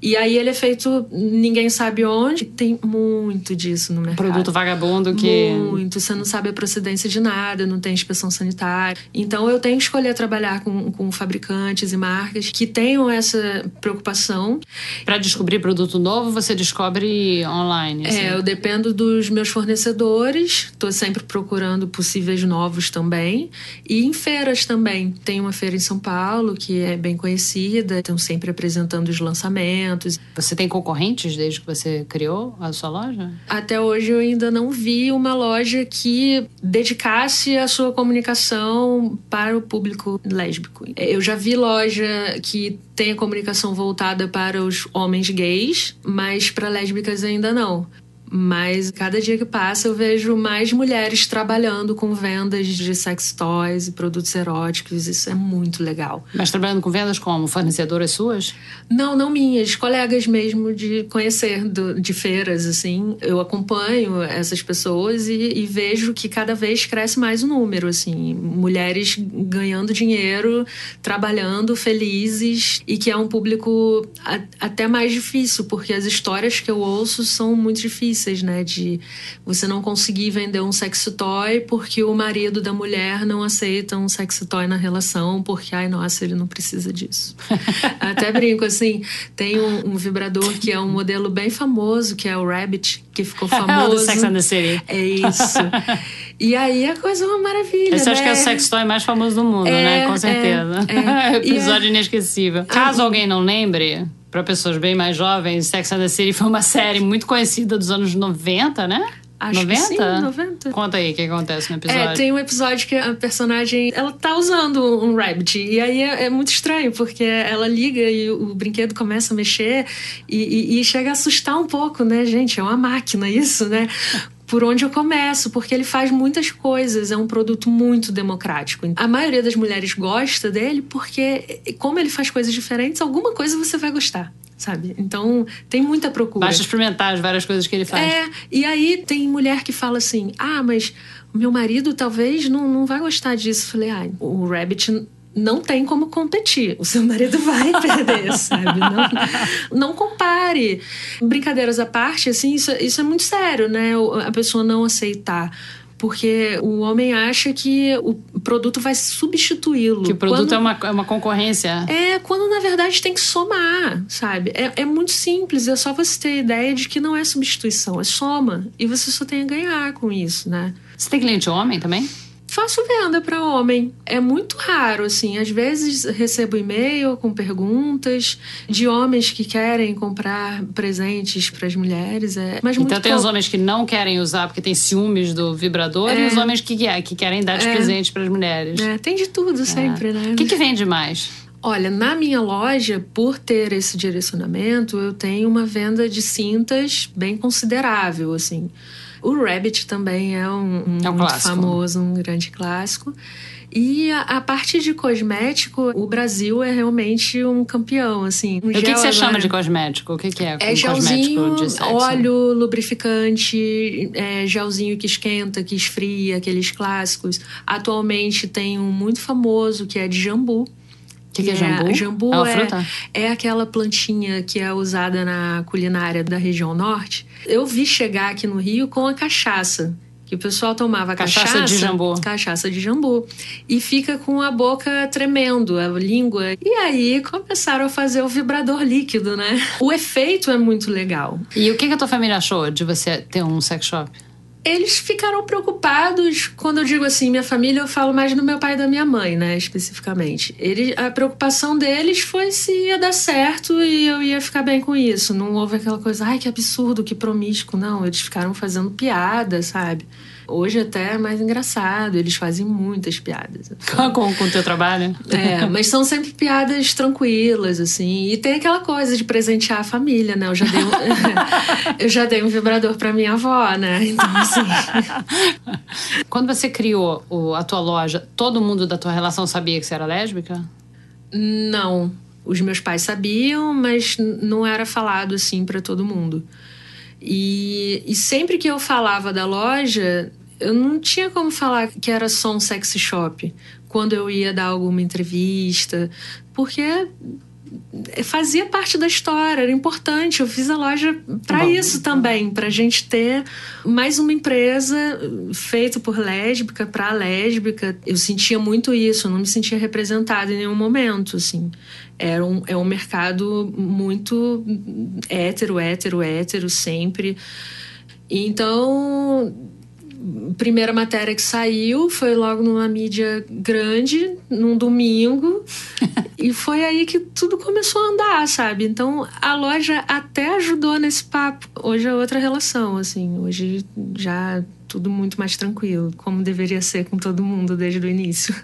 E aí ele é feito ninguém sabe onde. Tem muito disso no mercado. Produto vagabundo que. Muito. Você não sabe a procedência de nada, não tem inspeção sanitária. Então eu tenho que escolher trabalhar com, com fabricantes e marcas que tenham essa preocupação. Para descobrir produto novo, você descobre online? Assim. É, eu dependo dos meus fornecedores. Estou sempre procurando possíveis novos também. E em feiras também. Tem uma feira em São Paulo que é bem conhecida. Estão sempre apresentando os lançamentos você tem concorrentes desde que você criou a sua loja? Até hoje eu ainda não vi uma loja que dedicasse a sua comunicação para o público lésbico. Eu já vi loja que tem a comunicação voltada para os homens gays, mas para lésbicas ainda não. Mas cada dia que passa eu vejo mais mulheres trabalhando com vendas de sex toys e produtos eróticos. Isso é muito legal. Mas trabalhando com vendas como? Fornecedoras suas? Não, não minhas. Colegas mesmo de conhecer do, de feiras, assim. Eu acompanho essas pessoas e, e, vejo que cada vez cresce mais o número, assim. Mulheres ganhando dinheiro, trabalhando, felizes e que é um público a, até mais difícil, porque as histórias que eu ouço são muito difíceis difíceis, né? De você não conseguir vender um sex toy porque o marido da mulher não aceita um sex toy na relação, porque, ai, nossa, ele não precisa disso. Até brinco, assim, tem um, um, vibrador que é um modelo bem famoso, que é o Rabbit, que ficou famoso. do Sex and the City. É isso. E aí a coisa é uma maravilha. Esse né? acho que é o sex toy mais famoso do mundo, é, né? Com certeza. É, é. Episódio é inesquecível. Caso alguém não lembre, para pessoas bem mais jovens, Sex and the City foi uma série muito conhecida dos anos 90, né? Acho 90? que sim, 90. Conta aí o que acontece no episódio. É, tem um episódio que a personagem, ela tá usando um rabbit. E aí é, é muito estranho, porque ela liga e o, o brinquedo começa a mexer e, e, e, chega a assustar um pouco, né, gente? É uma máquina isso, né? Por onde eu começo, porque ele faz muitas coisas, é um produto muito democrático. A maioria das mulheres gosta dele porque, como ele faz coisas diferentes, alguma coisa você vai gostar sabe? Então tem muita procura. Basta experimentar as várias coisas que ele faz. É, e aí tem mulher que fala assim: ah, mas meu marido talvez não, não vai gostar disso. Eu falei: ah, o Rabbit não tem como competir. O seu marido vai perder, sabe? Não, não compare. Brincadeiras à parte, assim, isso, isso é muito sério, né? A pessoa não aceitar porque o homem acha que o produto vai substituí-lo. Que o produto quando, é, uma, é uma concorrência. É, quando na verdade tem que somar, sabe? É, é muito simples, é só você ter a ideia de que não é substituição, é soma. E você só tem a ganhar com isso, né? Você tem cliente homem também? Faço venda para homem. É muito raro, assim. Às vezes recebo e-mail com perguntas de homens que querem comprar presentes para as mulheres. É, mas então tem pouco. os homens que não querem usar porque tem ciúmes do vibrador é. e os homens que, que querem dar de é. presente para as mulheres. É, tem de tudo sempre, né? O que, que vende mais? Olha, na minha loja, por ter esse direcionamento, eu tenho uma venda de cintas bem considerável, assim. O Rabbit também é um, um, é um muito famoso, um grande clássico. E a, a, parte de cosmético, o Brasil é realmente um campeão, assim. Um o que, que, você chama de cosmético? O que, que é, é um gelzinho, óleo, lubrificante, é, gelzinho que esquenta, que esfria, aqueles clássicos. Atualmente tem um muito famoso que é de jambu. O que, que, é, é jambu? Jambu é, é, é aquela plantinha que é usada na culinária da região norte. Eu vi chegar aqui no Rio com a cachaça que o pessoal tomava cachaça, cachaça de jambu. Cachaça de jambu. E fica com a boca tremendo, a língua. E aí começaram a fazer o vibrador líquido, né? O efeito é muito legal. E o que, que a tua família achou de você ter um sex shop? Eles ficaram preocupados, quando eu digo assim, minha família, eu falo mais do meu pai e da minha mãe, né, especificamente. Eles, a preocupação deles foi se ia dar certo e eu ia ficar bem com isso. Não houve aquela coisa, ai, que absurdo, que promíscuo. Não, eles ficaram fazendo piada, sabe? Hoje até é mais engraçado, eles fazem muitas piadas. Com, com o teu trabalho? É, mas são sempre piadas tranquilas, assim. E tem aquela coisa de presentear a família, né? Eu já dei um, eu já dei um vibrador para minha avó, né? Então, assim. Quando você criou a tua loja, todo mundo da tua relação sabia que você era lésbica? Não. Os meus pais sabiam, mas não era falado assim para todo mundo. E, e sempre que eu falava da loja, eu não tinha como falar que era só um sexy shop quando eu ia dar alguma entrevista, porque fazia parte da história, era importante. Eu fiz a loja para isso também, para a gente ter mais uma empresa feita por lésbica para lésbica. Eu sentia muito isso, eu não me sentia representada em nenhum momento, assim. Era um, é um mercado muito hétero, hétero, hétero sempre. Então, primeira matéria que saiu foi logo numa mídia grande, num domingo. e foi aí que tudo começou a andar, sabe? Então a loja até ajudou nesse papo. Hoje é outra relação, assim. Hoje já tudo muito mais tranquilo, como deveria ser com todo mundo desde o início.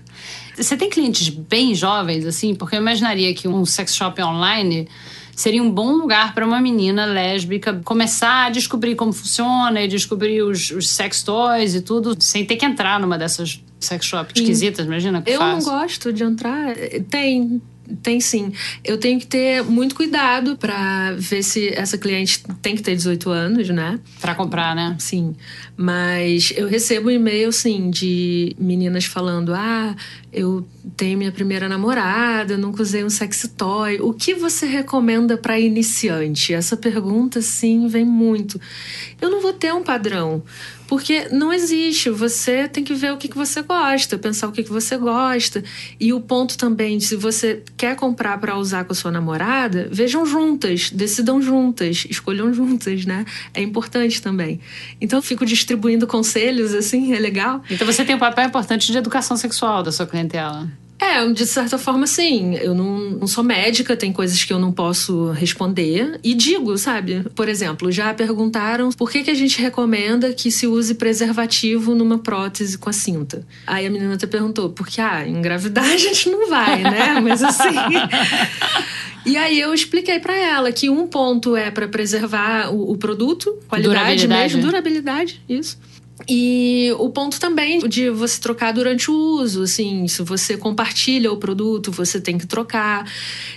Você tem clientes bem jovens, assim? Porque eu imaginaria que um sex shop online seria um bom lugar para uma menina lésbica começar a descobrir como funciona e descobrir os, os sex toys e tudo, sem ter que entrar numa dessas sex shops esquisitas, imagina que Eu fácil. não gosto de entrar. Tem, tem sim. Eu tenho que ter muito cuidado para ver se essa cliente tem que ter 18 anos, né? Para comprar, né? Sim. Mas eu recebo e-mail, sim, de meninas falando: ah, eu tenho minha primeira namorada, nunca usei um sexy toy. O que você recomenda para iniciante? Essa pergunta, sim, vem muito. Eu não vou ter um padrão. Porque não existe. Você tem que ver o que, que você gosta, pensar o que, que você gosta. E o ponto também, se você quer comprar para usar com a sua namorada, vejam juntas, decidam juntas, escolham juntas, né? É importante também. Então, eu fico distribuindo conselhos, assim, é legal. Então, você tem um papel importante de educação sexual da sua clientela. É, de certa forma, sim. Eu não, não, sou médica, tem coisas que eu não posso responder. E digo, sabe? Por exemplo, já perguntaram por que, que a gente recomenda que se use preservativo numa prótese com a cinta. Aí a menina até perguntou, porque, ah, engravidar a gente não vai, né? Mas assim. E aí eu expliquei para ela que um ponto é para preservar o, o, produto, qualidade durabilidade. mesmo, durabilidade, isso. E o ponto também de você trocar durante o uso, assim, se você compartilha o produto, você tem que trocar.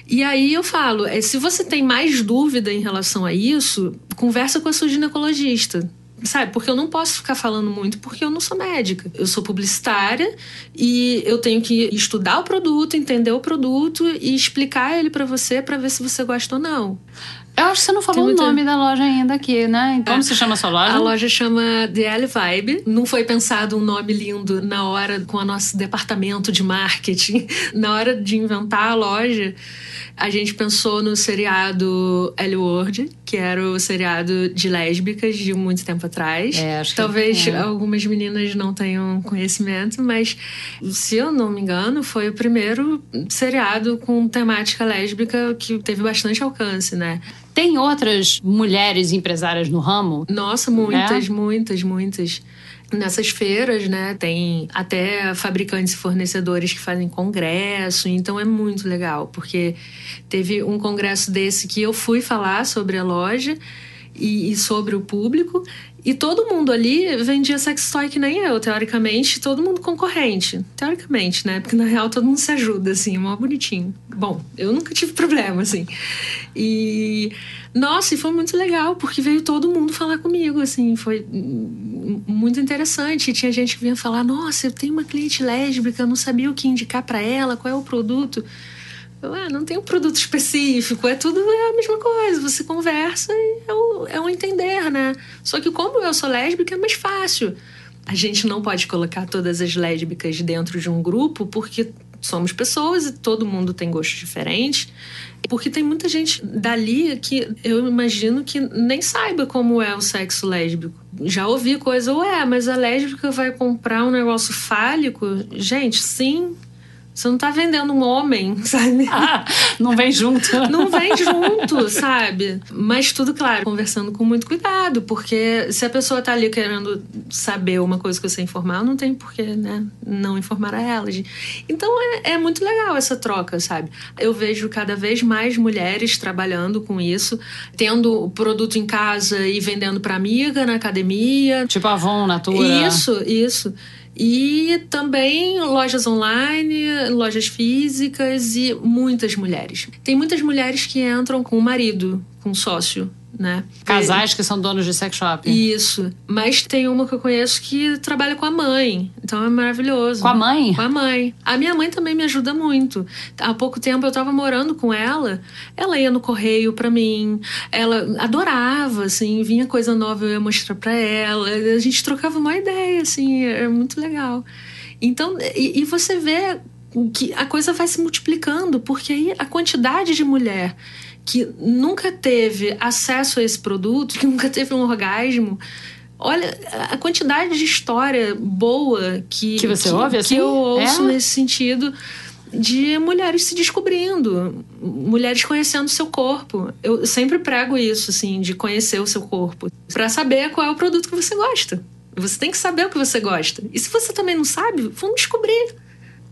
E aí eu falo, é, se você tem mais dúvida em relação a isso, conversa com a sua ginecologista sabe? Porque eu não posso ficar falando muito porque eu não sou médica. Eu sou publicitária e eu tenho que estudar o produto, entender o produto e explicar ele para você para ver se você gosta ou não. Eu acho que você não falou o nome da loja ainda aqui, né? Como é. se chama a sua loja? A loja chama The L Vibe. Não foi pensado um nome lindo na hora com o nosso departamento de marketing. Na hora de inventar a loja, a gente pensou no seriado L Word, que era o seriado de lésbicas de muito tempo atrás. É, acho Talvez que, é. algumas meninas não tenham conhecimento, mas se eu não me engano, foi o primeiro seriado com temática lésbica que teve bastante alcance, né? Tem outras mulheres empresárias no ramo? Nossa, muitas, é? muitas, muitas. Nessas feiras, né, tem até fabricantes e fornecedores que fazem congresso, então é muito legal, porque teve um congresso desse que eu fui falar sobre a loja e, e sobre o público, e todo mundo ali vendia sex toy que nem eu, teoricamente, todo mundo concorrente. Teoricamente, né? Porque na real todo mundo se ajuda, assim, mó bonitinho. Bom, eu nunca tive problema, assim. E. Nossa, e foi muito legal, porque veio todo mundo falar comigo, assim, foi muito interessante. E tinha gente que vinha falar: Nossa, eu tenho uma cliente lésbica, eu não sabia o que indicar para ela, qual é o produto. Eu, ah, não tem um produto específico, é tudo a mesma coisa. Você conversa e é um, é um entender, né? Só que como eu sou lésbica, é mais fácil. A gente não pode colocar todas as lésbicas dentro de um grupo porque somos pessoas e todo mundo tem gostos diferentes. Porque tem muita gente dali que eu imagino que nem saiba como é o sexo lésbico. Já ouvi coisa, ué, mas a lésbica vai comprar um negócio fálico? Gente, sim, você não tá vendendo um homem, sabe? Ah, não vem junto. Não vem junto, sabe? Mas tudo, claro, conversando com muito cuidado, porque se a pessoa tá ali querendo saber uma coisa que você informar, não tem por que, né, não informar a ela. Então é, é muito legal essa troca, sabe? Eu vejo cada vez mais mulheres trabalhando com isso, tendo o produto em casa e vendendo pra amiga na academia. Tipo Avon, Natura. Isso, isso. E também lojas online, lojas físicas e muitas mulheres. Tem muitas mulheres que entram com o marido, com o sócio, né? Casais que são donos de sex shop. Isso. Mas tem uma que eu conheço que trabalha com a mãe. Então é maravilhoso. Com a mãe? Com a mãe. A minha mãe também me ajuda muito. Há pouco tempo eu tava morando com ela. Ela ia no correio para mim. Ela adorava, assim, vinha coisa nova eu ia mostrar para ela. A gente trocava uma ideia, assim, é muito legal. Então, e, e você vê que a coisa vai se multiplicando, porque aí a quantidade de mulher que nunca teve acesso a esse produto, que nunca teve um orgasmo, Olha a quantidade de história boa que, que você que, ouve assim? que eu ouço é? nesse sentido de mulheres se descobrindo, mulheres conhecendo o seu corpo. Eu sempre prego isso, assim, de conhecer o seu corpo, para saber qual é o produto que você gosta. Você tem que saber o que você gosta. E se você também não sabe, vamos descobrir.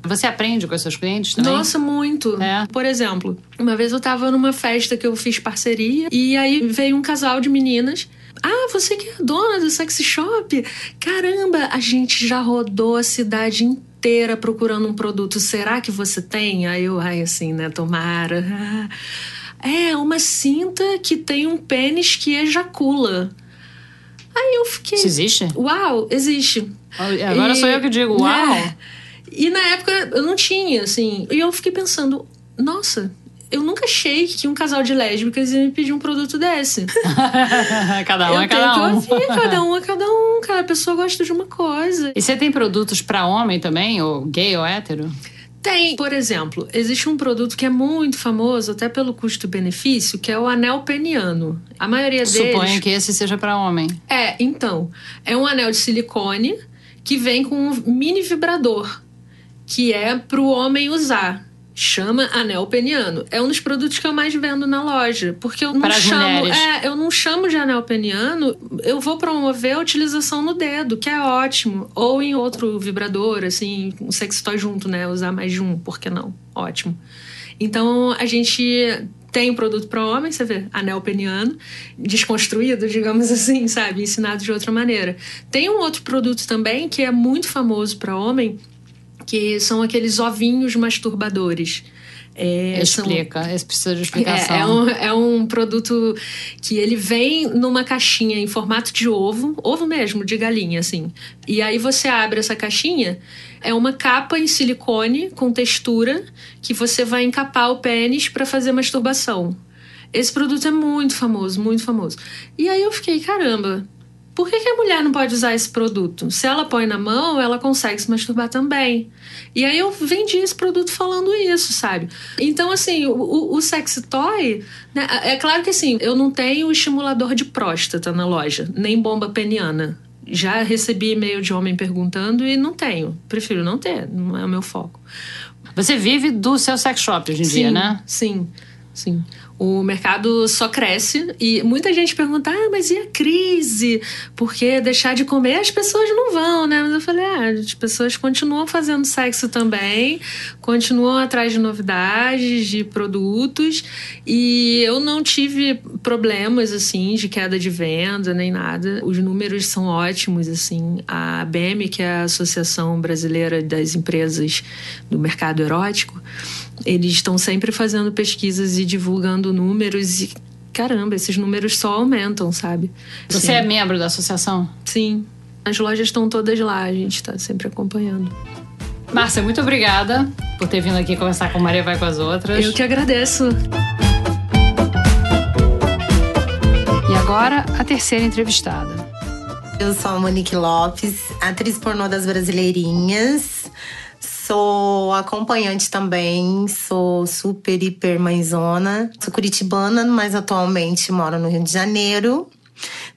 Você aprende com seus clientes também? Nossa, muito. É. Por exemplo, uma vez eu tava numa festa que eu fiz parceria e aí veio um casal de meninas. Ah, você que é dona do sexy shop? Caramba, a gente já rodou a cidade inteira procurando um produto. Será que você tem? Aí eu, ai, assim, né? Tomara. É, uma cinta que tem um pênis que ejacula. Aí eu fiquei. Isso existe? Uau, existe. Agora E- sou eu que digo, uau! É. E na época eu não tinha, assim. E eu fiquei pensando, nossa, eu nunca achei que um casal de lésbicas ia me pedir um produto desse. cada um eu é cada um. tenho que ouvir, cada um é cada um, cara. A pessoa gosta de uma coisa. E você tem produtos pra homem também? Ou gay ou hétero? Tem, por exemplo, existe um produto que é muito famoso, até pelo custo-benefício, que é o anel peniano. A maioria deles. Suponho que esse seja pra homem. É, então. É um anel de silicone que vem com um mini vibrador, que é pro homem usar. Chama anel peniano. É um dos produtos que eu mais vendo na loja. Porque eu não Para chamo. É, eu não chamo de anel peniano, eu vou promover a utilização no dedo, que é ótimo. Ou em outro vibrador, assim, um sextoy junto, né? Usar mais de um, por que não? Ótimo. Então a gente tem um produto para homem, você vê, anel peniano, desconstruído, digamos assim, sabe? Ensinado de outra maneira. Tem um outro produto também que é muito famoso para homem, que são aqueles ovinhos masturbadores. É, são- Explica. Esse precisa de explicação. é, é um, é um produto que ele vem numa caixinha em formato de ovo, ovo mesmo, de galinha, assim. E aí você abre essa caixinha, é uma capa em silicone com textura que você vai encapar o pênis para fazer masturbação. Esse produto é muito famoso, muito famoso. E aí eu fiquei, caramba, por que, que a mulher não pode usar esse produto? Se ela põe na mão, ela consegue se masturbar também. E aí eu vendi esse produto falando isso, sabe? Então, assim, o, o, sexy toy, né, é claro que assim, eu não tenho estimulador de próstata na loja, nem bomba peniana. Já recebi e-mail de homem perguntando e não tenho. Prefiro não ter, não é o meu foco. Você vive do seu sex shop hoje em dia, né? Sim, sim. O mercado só cresce e muita gente pergunta: ah, mas e a crise? Porque deixar de comer as pessoas não vão, né? Mas eu falei: ah, as pessoas continuam fazendo sexo também, continuam atrás de novidades, de produtos e eu não tive problemas assim de queda de venda nem nada. Os números são ótimos, assim. A BEM, que é a Associação Brasileira das Empresas do Mercado Erótico, eles estão sempre fazendo pesquisas e divulgando números e caramba, esses números só aumentam, sabe? Você Sim. é membro da associação? Sim. As lojas estão todas lá, a gente está sempre acompanhando. Márcia, muito obrigada por ter vindo aqui conversar com Maria Vai com as Outras. Eu que agradeço. E agora, a terceira entrevistada. Eu sou a Monique Lopes, atriz pornô das Brasileirinhas. Sou acompanhante também, sou super, hiper mãezona. Sou curitibana, mas atualmente moro no Rio de Janeiro.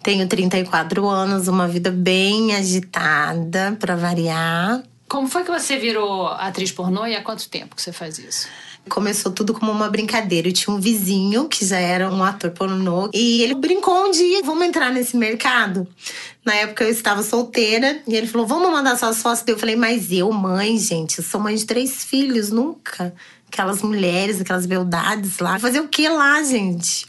Tenho 34 anos, uma vida bem agitada, para variar. Como foi que você virou atriz pornô e há quanto tempo que você faz isso? Começou tudo como uma brincadeira. Eu tinha um vizinho que já era um ator pornô e ele brincou um dia: vamos entrar nesse mercado? Na época eu estava solteira e ele falou: vamos mandar suas fotos. Eu falei: mas eu, mãe, gente, eu sou mãe de três filhos, nunca. Aquelas mulheres, aquelas beldades lá. Fazer o que lá, gente?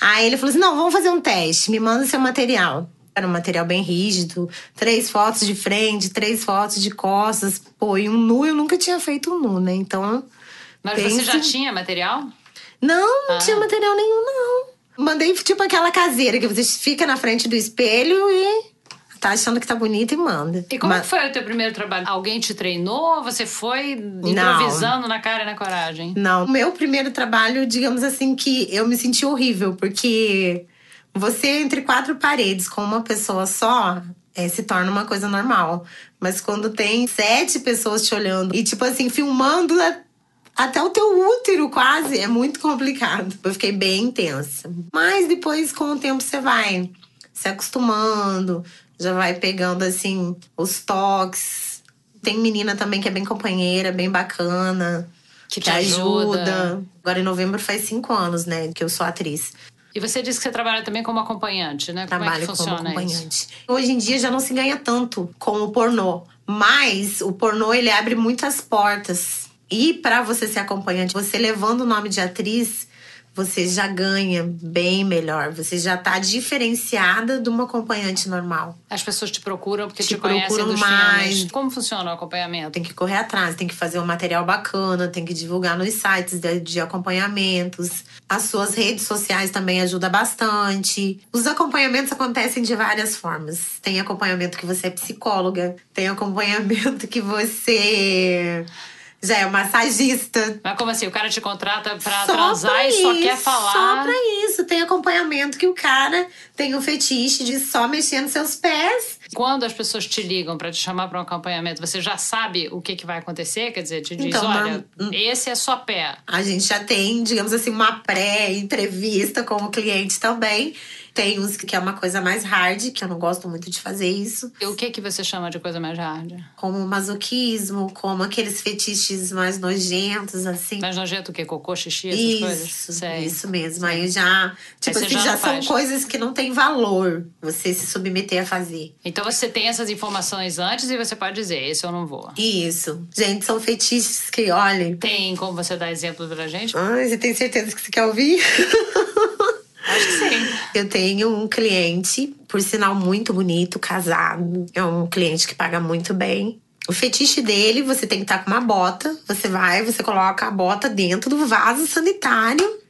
Aí ele falou assim: não, vamos fazer um teste, me manda seu material. Era um material bem rígido, três fotos de frente, três fotos de costas. Pô, e um nu, eu nunca tinha feito um nu, né? Então. Mas pense... você já tinha material? Não, não Ah. tinha material nenhum, não. Mandei tipo aquela caseira que você fica na frente do espelho e tá achando que tá bonita e manda. E como Mas- que foi o teu primeiro trabalho? Alguém te treinou ou você foi improvisando na cara e na coragem? Não, o meu primeiro trabalho, digamos assim, que eu me senti horrível, porque você entre quatro paredes com uma pessoa só é, se torna uma coisa normal. Mas quando tem sete pessoas te olhando e, tipo assim, filmando a- até o teu útero quase, é muito complicado. Eu fiquei bem intensa. Mas depois, com o tempo, você vai se acostumando, já vai pegando, assim, os toques. Tem menina também que é bem companheira, bem bacana Que que te ajuda. ajuda. Agora, em novembro, faz cinco anos, né, que eu sou atriz. E você disse que você trabalha também como acompanhante, né? como é que Trabalho como funciona isso? acompanhante. Hoje em dia já não se ganha tanto com o pornô. Mas o pornô, ele abre muitas portas. E para você ser acompanhante, você levando o nome de atriz, você já ganha bem melhor. Você já tá diferenciada de uma acompanhante normal. As pessoas te procuram porque te, Te conhecem procuram mais. filmes. Como funciona o acompanhamento? Tem que correr atrás, tem que fazer um material bacana, tem que divulgar nos sites de, de acompanhamentos. As suas redes sociais também ajudam bastante. Os acompanhamentos acontecem de várias formas. Tem acompanhamento que você é psicóloga, tem acompanhamento que você já é massagista. Mas como assim? O cara te contrata pra Só transar pra e só isso, quer falar. Só pra isso. Tem acompanhamento que o cara tem o fetiche de só mexer nos seus pés. Quando as pessoas te ligam pra te chamar pra um acompanhamento, você já sabe o que, que vai acontecer? Quer dizer, te diz: Então, olha, norm- esse é só pé. A gente já tem, digamos assim, uma pré-entrevista com o cliente também. Tem uns que é uma coisa mais hard, que eu não gosto muito de fazer isso. E o que, que você chama de coisa mais hard? Como masoquismo, como aqueles fetiches mais nojentos, assim. Mais nojento o quê? Cocô, xixi, essas coisas? Isso, Sei. isso mesmo. Aí já, tipo você assim, já já, são coisas que não tem valor você se submeter a fazer. Então você tem essas informações antes e você pode dizer: esse eu não vou. Isso. Gente, são fetiches que, olha. Tem como você dar exemplo pra gente? Ai, você tem certeza que você quer ouvir? Acho que sim. Eu tenho um cliente, por sinal muito bonito, casado. É um cliente que paga muito bem. O fetiche dele, você tem que estar com uma bota. Você vai, você coloca a bota dentro do vaso sanitário.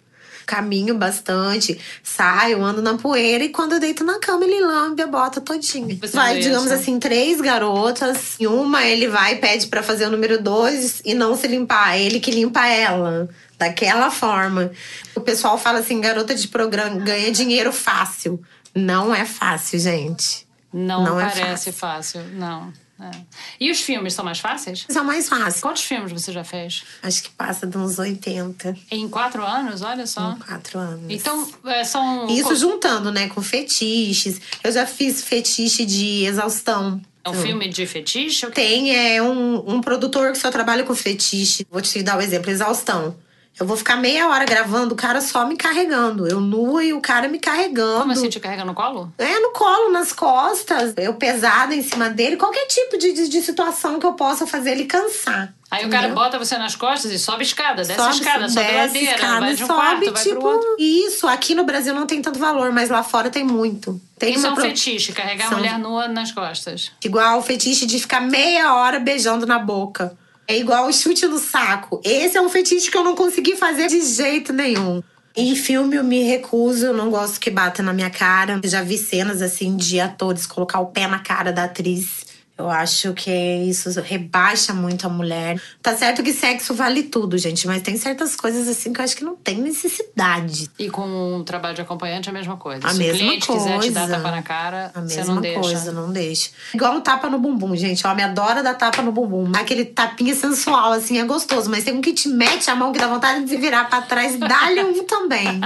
Caminho bastante, saio, ando na poeira e quando eu deito na cama, ele lambe a bota todinha. Você vai, digamos isso? assim, três garotas. Em uma, ele vai e pede pra fazer o número dois e não se limpar. É ele que limpa ela. Daquela forma. O pessoal fala assim: garota de programa ganha dinheiro fácil. Não é fácil, gente. Não, Não é parece fácil. Não. É. E os filmes são mais fáceis? Isso é o mais fácil. Quantos filmes você já fez? Acho que passa de uns 80, Em quatro anos? Olha só. quatro anos. Então, é, são. Isso juntando, né, com fetiches. Eu já fiz fetiche de exaustão. É um filme de fetiche? Tem é, um, um produtor que só trabalha com fetiche. Vou te dar o exemplo: exaustão. Eu vou ficar meia hora gravando, o cara só me carregando. Eu nua e o cara me carregando. Como assim, te carrega no colo? É, no colo, nas costas, eu pesada em cima dele, qualquer tipo de, de, de situação que eu possa fazer ele cansar. Aí o cara entendeu? bota você nas costas e sobe escada, desce Sobe, escada, sobe desce ladeira, escada, vai de um sobe, quarto, vai tipo, pro outro. Isso, aqui no Brasil não tem tanto valor, mas lá fora tem muito. Tem Isso é um pro- fetiche, carregar São- a mulher nua nas costas. Igual o fetiche de ficar meia hora beijando na boca. É igual o chute no saco. Esse é um fetiche que eu não consegui fazer de jeito nenhum. Em filme eu me recuso, eu não gosto que bata na minha cara. Eu já vi cenas assim de atores colocar o pé na cara da atriz. Eu acho que isso rebaixa muito a mulher. Tá certo que sexo vale tudo, gente, mas tem certas coisas assim que eu acho que não tem necessidade. E com um trabalho de acompanhante é a mesma coisa. A Se mesma o cliente coisa. quiser te dar tapa na cara, A você mesma não deixa. coisa, não deixa. Igual um tapa no bumbum, gente. O homem adora dar tapa no bumbum. Aquele tapinha sensual, assim, é gostoso. Mas tem um que te mete a mão que dá vontade de virar pra trás e dá-lhe um também.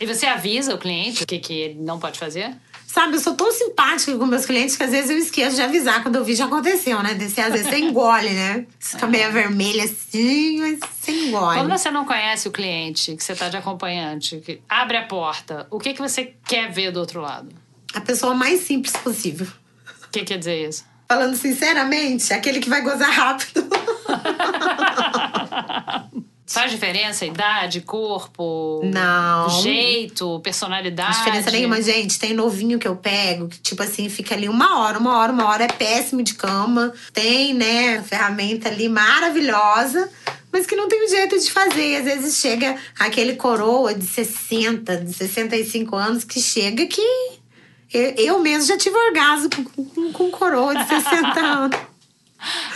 E você avisa o cliente o que, que ele não pode fazer? Sabe, eu sou tão simpática com meus clientes que às vezes eu esqueço de avisar quando eu vi já aconteceu, né? Descer, às vezes você engole, né? Fica meio vermelha assim, mas você engole. Quando você não conhece o cliente, que você tá de acompanhante, que abre a porta, o que, que você quer ver do outro lado? A pessoa mais simples possível. O que quer dizer isso? Falando sinceramente, aquele que vai gozar rápido. Faz diferença idade, corpo? Não. Jeito, personalidade? Não diferença nenhuma, gente. Tem novinho que eu pego, que tipo assim, fica ali uma hora, uma hora, uma hora, é péssimo de cama. Tem, né, ferramenta ali maravilhosa, mas que não tem jeito de fazer. E às vezes chega aquele coroa de 60, de 65 anos que chega que. Eu, eu mesmo já tive orgasmo com, com, com coroa de 60 anos.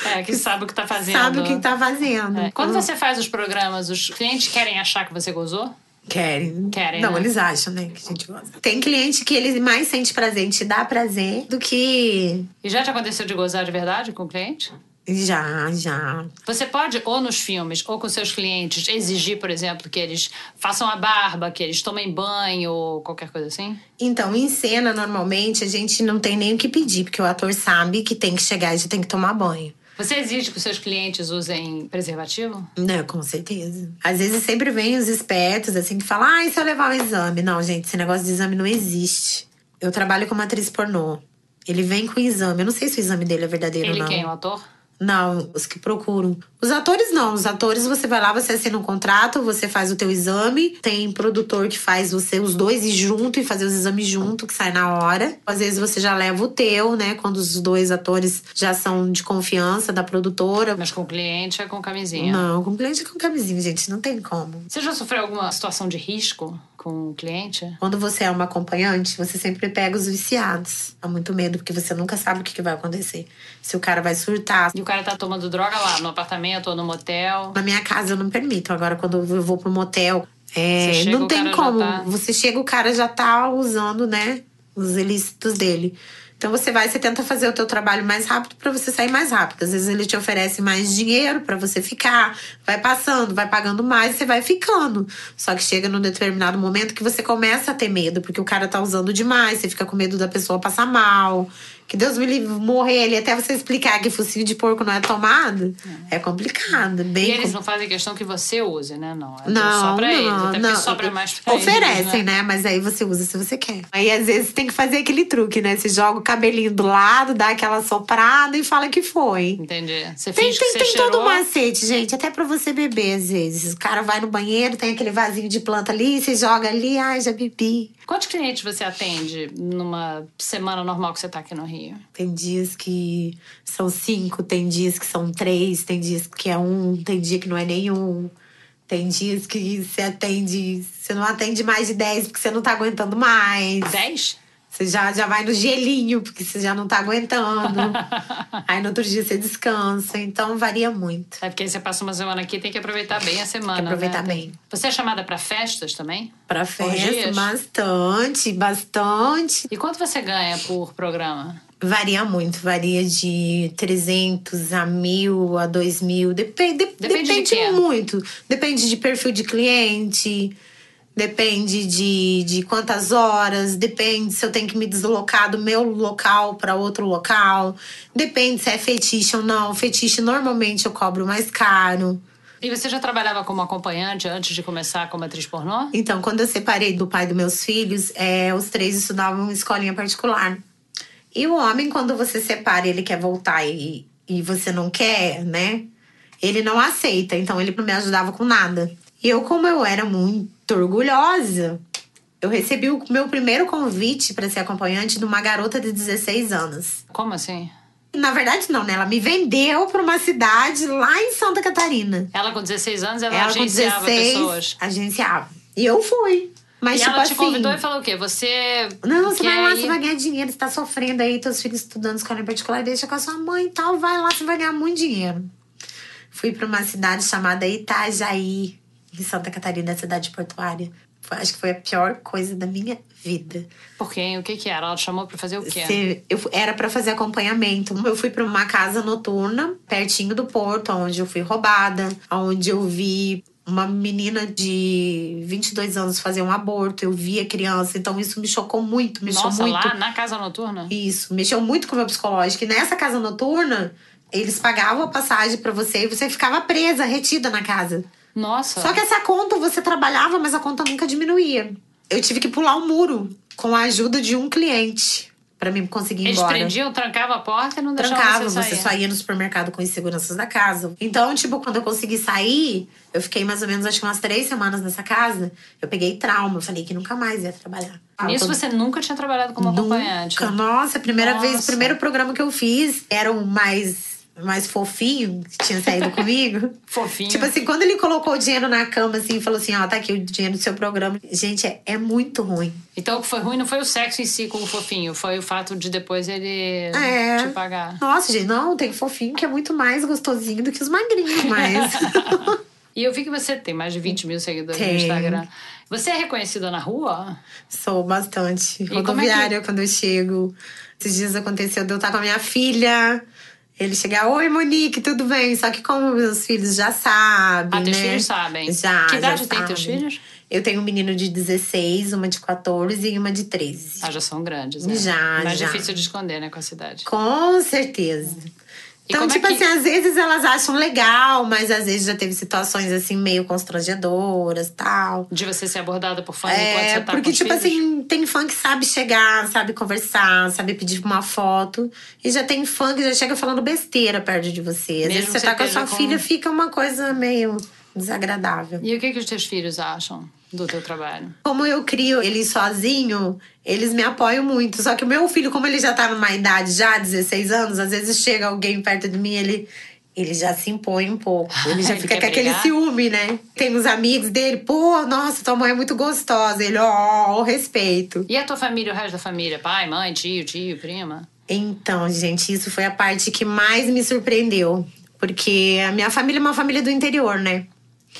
É, que sabe o que tá fazendo. Sabe o que tá fazendo. É. Quando você faz os programas, os clientes querem achar que você gozou? Querem. Querem, Não, né? eles acham, né, que a gente gosta. Tem cliente que ele mais sente prazer te dar prazer do que. E já te aconteceu de gozar de verdade com o cliente? Já, já. Você pode, ou nos filmes, ou com seus clientes, exigir, por exemplo, que eles façam a barba, que eles tomem banho, ou qualquer coisa assim? Então, em cena, normalmente, a gente não tem nem o que pedir, porque o ator sabe que tem que chegar e já tem que tomar banho. Você exige que os seus clientes usem preservativo? Não, com certeza. Às vezes sempre vem os espertos, assim, que falam: ah, e se eu levar o exame? Não, gente, esse negócio de exame não existe. Eu trabalho como atriz pornô. Ele vem com o exame. Eu não sei se o exame dele é verdadeiro Ele ou não. quem? O ator? Não, os que procuram. Os atores não. Os atores você vai lá, você assina um contrato, você faz o teu exame. Tem produtor que faz você os dois ir junto e fazer os exames junto, que sai na hora. Às vezes você já leva o teu, né? Quando os dois atores já são de confiança da produtora. Mas com o cliente é com camisinha. Não, com cliente com camisinha, gente, não tem como. Você já sofreu alguma situação de risco com o cliente? Quando você é uma acompanhante, você sempre pega os viciados. Há muito medo, porque você nunca sabe o que que vai acontecer. Se o cara vai surtar. E o cara tá tomando droga lá, no apartamento ou no motel? Na minha casa eu não permito. Agora, quando eu vou pro motel, é, chega, não tem como. tá- Você chega, o cara já tá usando, né? Os ilícitos dele. Então você vai, você tenta fazer o teu trabalho mais rápido pra você sair mais rápido. Às vezes ele te oferece mais dinheiro pra você ficar, vai passando, vai pagando mais, você vai ficando. Só que chega num determinado momento que você começa a ter medo, porque o cara tá usando demais, você fica com medo da pessoa passar mal. Que Deus me livre morrer ali até você explicar que focinho de porco não é tomado. É complicado, bem E eles complicado. não fazem questão que você use, né? Não. É Não, só pra não, eles. Até não. porque sobra mais pra Oferecem, eles, né? Mas aí você usa se você quer. Aí às vezes tem que fazer aquele truque, né? Você joga o cabelinho do lado, dá aquela soprada e fala que foi. Entendi. Você Tem, finge tem, que você tem cheirou. todo um macete, gente. Até pra você beber, às vezes. O cara vai no banheiro, tem aquele vasinho de planta ali, você joga ali, ai, já bebi. Quantos clientes você atende numa semana normal que você tá aqui no Rio? Tem dias que são cinco, tem dias que são três, tem dias que é um, tem dia que não é nenhum. Tem dias que você atende. Você não atende mais de dez porque você não tá aguentando mais. Dez? Você já, já vai no gelinho, porque você já não tá aguentando. Aí no outro dia você descansa. Então varia muito. É porque aí você passa uma semana aqui tem que aproveitar bem a semana. Tem que aproveitar né? bem. Você é chamada pra festas também? Pra Por festa, dias? bastante, bastante. E quanto você ganha por programa? Varia muito, varia de 300 a 1000 a 2000. Depende, de- Depende de depende quê? muito. Depende de perfil de cliente, depende de, de quantas horas, depende se eu tenho que me deslocar do meu local para outro local, depende se é fetiche ou não. Fetiche normalmente eu cobro mais caro. E você já trabalhava como acompanhante antes de começar como atriz pornô? Então, quando eu separei do pai dos meus filhos, é, os três estudavam em escolinha particular. E o homem, quando você separa, ele quer voltar e, e você não quer, né? Ele não aceita, então ele não me ajudava com nada. E eu, como eu era muito orgulhosa, eu recebi o meu primeiro convite para ser acompanhante de uma garota de 16 anos. Como assim? Na verdade, não, né? Ela me vendeu para uma cidade lá em Santa Catarina. Ela com 16 anos, ela, Ela com agenciava 16 pessoas. agenciava. E eu fui. Mas, e tipo ela te assim. convidou e falou o quê? Você. Não, você vai lá, ir- você vai ganhar dinheiro, você tá sofrendo aí, teus filhos estudando escola em particular, deixa com a sua mãe e tal, vai lá, você vai ganhar muito dinheiro. Fui pra uma cidade chamada Itajaí, em Santa Catarina, cidade portuária. Acho que foi a pior coisa da minha vida. Por quê? O que que era? Ela te chamou pra fazer o quê? Se- eu era pra fazer acompanhamento. Eu fui pra uma casa noturna, pertinho do porto, onde eu fui roubada, onde eu vi uma menina de 22 anos fazer um aborto. Eu vi a criança, então isso me chocou muito, mexeu Nossa, muito. lá na casa noturna? Isso, mexeu muito com o meu psicológico. E nessa casa noturna, eles pagavam a passagem pra você e você ficava presa, retida na casa. Nossa. Só que essa conta você trabalhava, mas a conta nunca diminuía. Eu tive que pular um muro com a ajuda de um cliente pra mim conseguir ir Eles embora. prendiam, trancavam a porta e não deixavam Trancava, você você sair. só ia no supermercado com os seguranças da casa. Então, tipo, quando eu consegui sair, eu fiquei mais ou menos, acho que umas três semanas nessa casa. Eu peguei trauma, eu falei que nunca mais ia trabalhar. Nisso você nunca tinha trabalhado como acompanhante. Nunca. Nossa, a primeira vez, o Nossa. primeiro programa que eu fiz era o mais, mais fofinho que tinha saído comigo. Fofinho. Tipo assim, quando ele colocou o dinheiro na cama, assim, e falou assim: Ó, tá aqui o dinheiro do seu programa. Gente, é, é muito ruim. Então o que foi ruim não foi o sexo em si com o fofinho, foi o fato de depois ele É. te pagar. Nossa, gente, não, tem fofinho que é muito mais gostosinho do que os magrinhos, mas. E eu vi que você tem mais de 20 mil seguidores no Tenho. Instagram. Você é reconhecida na rua? Sou bastante. como é que- Rodoviária, quando eu chego. Esses dias aconteceu de eu estar com a minha filha. Ele chegar, oi Monique, tudo bem? Só que como meus filhos já sabem, Ah, teus né? filhos sabem. Já, Que idade já tem teus sabem. filhos? Eu tenho um menino de 16, uma de 14 e uma de 13. Ah, já são grandes, né? Já, Mais já. difícil de esconder, né, com a cidade. Com certeza. Então, é tipo que- assim, às vezes elas acham legal, mas às vezes já teve situações assim meio constrangedoras tal. De você ser abordada por fã enquanto É, você tá porque, tipo filhos? assim, tem fã que sabe chegar, sabe conversar, sabe pedir uma foto. E já tem fã que já chega falando besteira perto de você. Às Mesmo vezes você tá com a sua com- filha, fica uma coisa meio desagradável. E o que, que os teus filhos acham do teu trabalho? Como eu crio ele sozinho, eles me apoiam muito. Só que o meu filho, como ele já tá numa idade já, 16 anos, às vezes chega alguém perto de mim, ele. Ele já se impõe um pouco. Ele já Ele fica com aquele brigar? ciúme, né? Tem os amigos dele, pô, nossa, tua mãe é muito gostosa. Ele, ó, o respeito. E a tua família, o resto da família? Pai, mãe, tio, tio, prima? Então, gente, isso foi a parte que mais me surpreendeu. Porque a minha família é uma família do interior, né?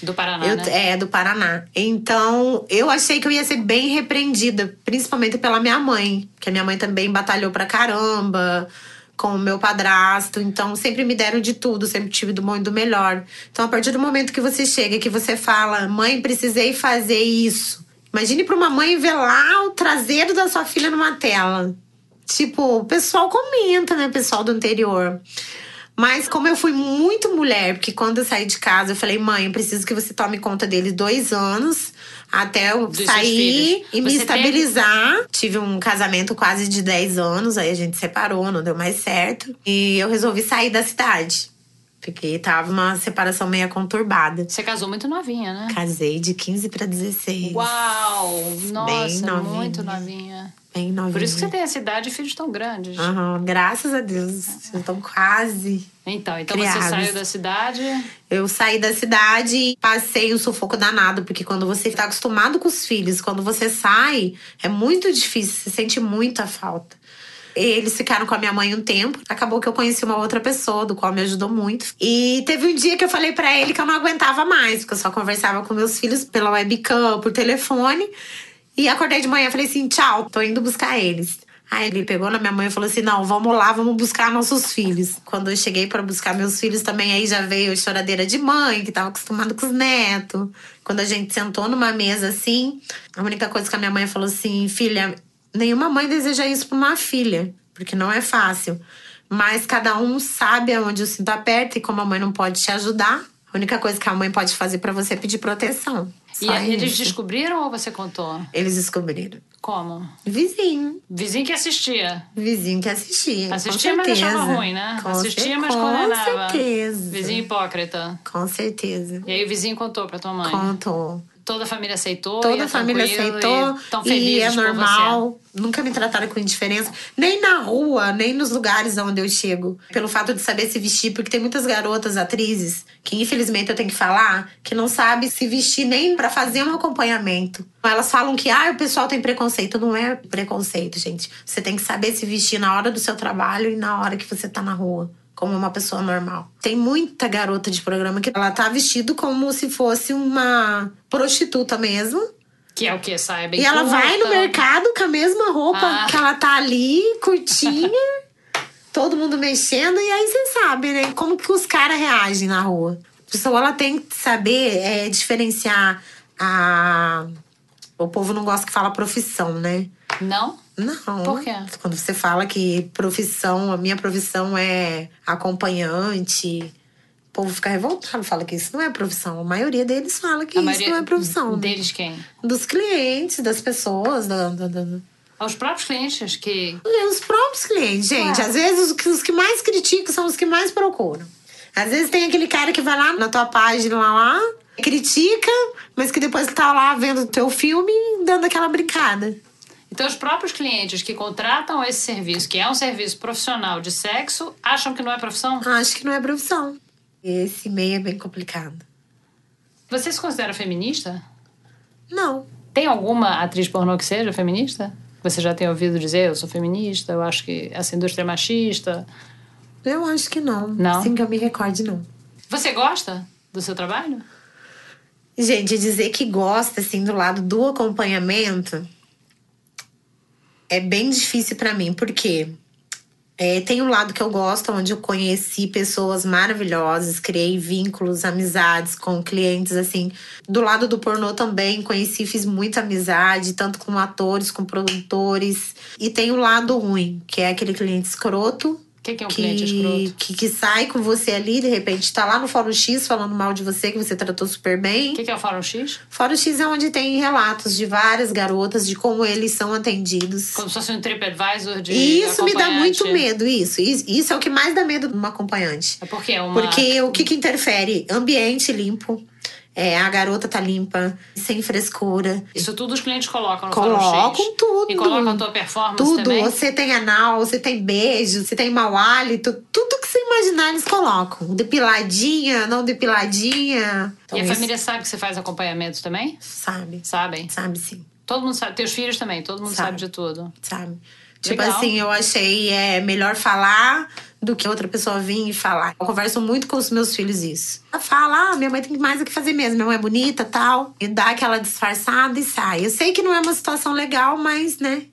Do Paraná, Eu- né? É, do Paraná. Então, eu achei que eu ia ser bem repreendida, principalmente pela minha mãe, que a minha mãe também batalhou pra caramba com o meu padrasto. Então, sempre me deram de tudo, sempre tive do bom e do melhor. Então, a partir do momento que você chega e que você fala, mãe, precisei fazer isso. Imagine pra uma mãe ver lá o traseiro da sua filha numa tela. Tipo, o pessoal comenta, né, pessoal do interior. Mas como eu fui muito mulher, porque quando eu saí de casa, eu falei, mãe, eu preciso que você tome conta dele dois anos até eu Dos sair e me Você estabilizar. Tive um casamento quase de 10 anos, aí a gente separou, não deu mais certo. E eu resolvi sair da cidade. Porque tava uma separação meio conturbada. Você casou muito novinha, né? Casei de 15 para 16. Uau! Nossa, novinha. muito novinha. Bem novinha. Por isso que você tem essa idade e filhos tão grandes. Aham, graças a Deus. Estão quase. Então, então você Criados. saiu da cidade. Eu saí da cidade e passei um sufoco danado, porque quando você tá acostumado com os filhos, quando você sai, é muito difícil, você sente muita falta. Eles ficaram com a minha mãe um tempo. Acabou que eu conheci uma outra pessoa, do qual me ajudou muito. E teve um dia que eu falei pra ele que eu não aguentava mais, porque eu só conversava com meus filhos pela webcam, por telefone. E acordei de manhã falei assim: tchau, tô indo buscar eles. Aí ele pegou na minha mãe e falou assim: não, vamos lá, vamos buscar nossos filhos. Quando eu cheguei para buscar meus filhos também, aí já veio a choradeira de mãe, que tava acostumada com os netos. Quando a gente sentou numa mesa assim, a única coisa que a minha mãe falou assim: filha, nenhuma mãe deseja isso pra uma filha, porque não é fácil. Mas cada um sabe aonde o cinto aperta e como a mãe não pode te ajudar, a única coisa que a mãe pode fazer para você é pedir proteção. E eles isso. descobriram ou você contou? Eles descobriram. Como? Vizinho. Vizinho que assistia. Vizinho que assistia. Assistia, com mas certeza. achava ruim, né? Com assistia, mas com condenava. certeza. Vizinho hipócrita. Com certeza. E aí o vizinho contou pra tua mãe. Contou. Toda a família aceitou. Toda e é a família aceitou. E, tão e felizes é por você. normal. Nunca me trataram com indiferença. Nem na rua, nem nos lugares onde eu chego. Pelo fato de saber se vestir. Porque tem muitas garotas, atrizes, que infelizmente eu tenho que falar, que não sabe se vestir nem pra fazer um acompanhamento. Elas falam que ah, o pessoal tem preconceito. Não é preconceito, gente. Você tem que saber se vestir na hora do seu trabalho e na hora que você tá na rua como uma pessoa normal. Tem muita garota de programa que ela tá vestido como se fosse uma prostituta mesmo. Que é o quê? Sai bem e ela curta. vai no mercado com a mesma roupa Ah. que ela tá ali, curtinha, todo mundo mexendo. E aí você sabe, né? Como que os caras reagem na rua. A pessoa ela tem que saber é, diferenciar a. O povo não gosta que fala profissão, né? Não? Não. Por quê? Quando você fala que profissão, a minha profissão é acompanhante, o povo fica revoltado, fala que isso não é profissão. A maioria deles fala que A isso não é profissão. né? Deles quem? Dos clientes, das pessoas, da, da- da- Aos próprios clientes que. os próprios clientes, gente. Às vezes os que, os que mais criticam são os que mais procuram. Às vezes tem aquele cara que vai lá na tua página lá, lá critica, mas que depois tá lá vendo o teu filme dando aquela brincada. Então, os próprios clientes que contratam esse serviço, que é um serviço profissional de sexo, acham que não é profissão? Acho que não é profissão. Esse meio é bem complicado. Você se considera feminista? Não. Tem alguma atriz pornô que seja feminista? Você já tem ouvido dizer, eu sou feminista, eu acho que essa indústria é machista. Eu acho que não. Não? Assim que eu me recorde, não. Você gosta do seu trabalho? Gente, dizer que gosta, assim, do lado do acompanhamento é bem difícil pra mim, porque é, tem um lado que eu gosto, onde eu conheci pessoas maravilhosas, criei vínculos, amizades com clientes, assim. Do lado do pornô também, conheci, fiz muita amizade, tanto com atores, com produtores. E tem o lado ruim, que é aquele cliente escroto, O que, que é um cliente escroto? que, que sai com você ali, de repente tá lá no Fórum X falando mal de você, que você tratou super bem. O que, que é o Fórum X? Fórum X é onde tem relatos de várias garotas, de como eles são atendidos. Como se fosse um TripAdvisor de E isso me dá muito medo, isso. Isso isso é o que mais dá medo de uma acompanhante. É porque é uma... Porque o que, que interfere? Ambiente limpo. É, a garota tá limpa, sem frescura. Isso tudo os clientes colocam no. Colocam tudo. E colocam a tua performance Tudo. também? Você tem anal, você tem beijo, você tem mau hálito. Tudo que você imaginar, eles colocam. Depiladinha, não depiladinha. Então, E a isso- família sabe que você faz acompanhamento também? Sabe. Sabem? Sabe sim. Todo mundo sabe. Teus filhos também, todo mundo sabe, Sabe. de tudo. sabe? Tipo Legal. assim, eu achei é melhor falar do que outra pessoa vir e falar. Eu converso muito com os meus filhos isso. Ela fala, ah, minha mãe tem mais o que fazer mesmo, minha mãe é bonita tal. E dá aquela disfarçada e sai. Eu sei que não é uma situação legal, mas, né?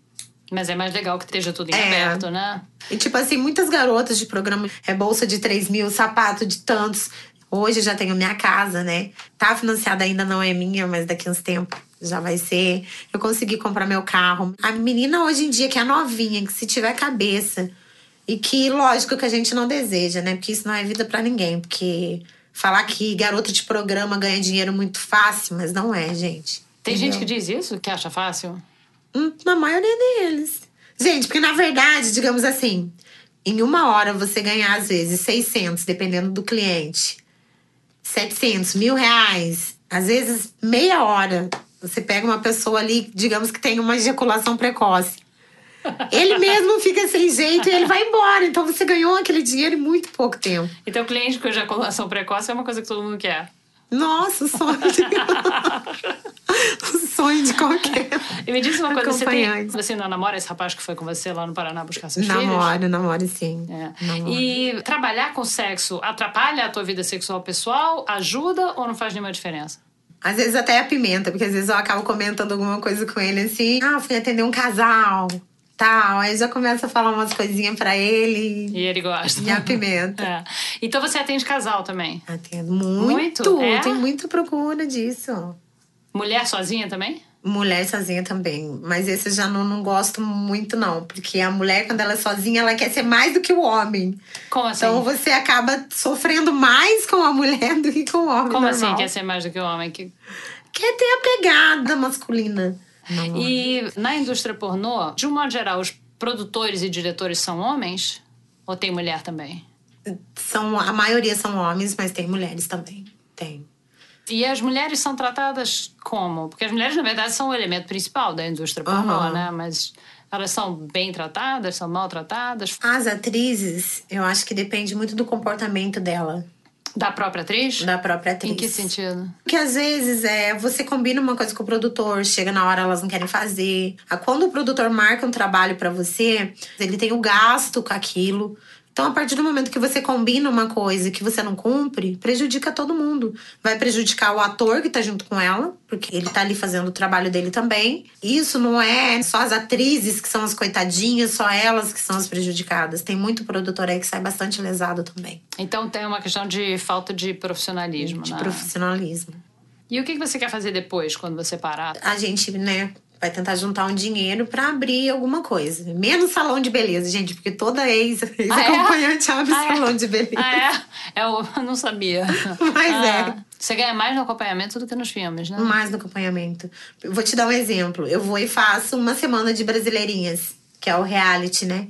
Mas é mais legal que esteja tudo em É. aberto, né? E tipo assim, muitas garotas de programa, é bolsa de 3 mil, sapato de tantos. Hoje eu já tenho minha casa, né? Tá financiada ainda, não é minha, mas daqui uns tempos já vai ser. Eu consegui comprar meu carro. A menina hoje em dia, que é novinha, que se tiver cabeça. E que, lógico, que a gente não deseja, né? Porque isso não é vida pra ninguém. Porque falar que garota de programa ganha dinheiro muito fácil, mas não é, gente. Tem Entendeu? gente que diz isso, que acha fácil? Hum, Na maioria deles. Gente, porque na verdade, digamos assim, em uma hora você ganhar às vezes 600, dependendo do cliente, 700, mil reais, às vezes meia hora. Você pega uma pessoa ali, digamos que tem uma ejaculação precoce. Ele mesmo fica sem jeito e ele vai embora. Então você ganhou aquele dinheiro em muito pouco tempo. Então, cliente com ejaculação precoce é uma coisa que todo mundo quer. Nossa, o sonho de... o sonho de qualquer. E me diz uma coisa, você, tem, você não namora esse rapaz que foi com você lá no Paraná buscar seus filhos? Namoro, namoro sim. É. Namoro. E trabalhar com sexo atrapalha a tua vida sexual pessoal? Ajuda ou não faz nenhuma diferença? Às vezes até a pimenta, porque às vezes eu acabo comentando alguma coisa com ele assim. Ah, fui atender um casal, tal. Aí já começa a falar umas coisinhas pra ele E ele gosta. e a pimenta. É. Então você atende casal também? Atendo muito. Muito? É? Tem muita procura disso. Mulher sozinha também? Mulher sozinha também. Mas esse eu já não, não gosto muito, não. Porque a mulher, quando ela é sozinha, ela quer ser mais do que o homem. Como assim? Então você acaba sofrendo mais com a mulher do que com o homem. Como normal. assim quer ser mais do que o homem? Que... Quer ter a pegada masculina. Não, E na indústria pornô, de um modo geral, os produtores e diretores são homens? Ou tem mulher também? São, a maioria são homens, mas tem mulheres também. Tem. E as mulheres são tratadas como? Porque as mulheres, na verdade, são o elemento principal da indústria pornô, Aham. né? Mas elas são bem tratadas, são maltratadas? As atrizes, eu acho que depende muito do comportamento dela, Da própria atriz? da própria atriz. Em que sentido? Porque às vezes é, você combina uma coisa com o produtor, chega na hora elas não querem fazer. Ah, Quando o produtor marca um trabalho pra você, ele tem o gasto com aquilo. Então, a partir do momento que você combina uma coisa que você não cumpre, prejudica todo mundo. Vai prejudicar o ator que tá junto com ela, porque ele tá ali fazendo o trabalho dele também. Isso não é só as atrizes que são as coitadinhas, só elas que são as prejudicadas. Tem muito produtor aí que sai bastante lesado também, Então tem uma questão de falta de profissionalismo, de né? profissionalismo. E o que você quer fazer depois, quando você parar? a gente, né, vai tentar juntar um dinheiro pra abrir alguma coisa. Menos salão de beleza, gente, porque toda ex- ex-acompanhante abre Ah, é? salão de beleza. Ah, é? Eu não sabia. Mas Ah, é. Você ganha mais no acompanhamento do que nos filmes, né? Mais no acompanhamento. Eu vou te dar um exemplo. Eu vou e faço uma semana de brasileirinhas, que é o reality, né?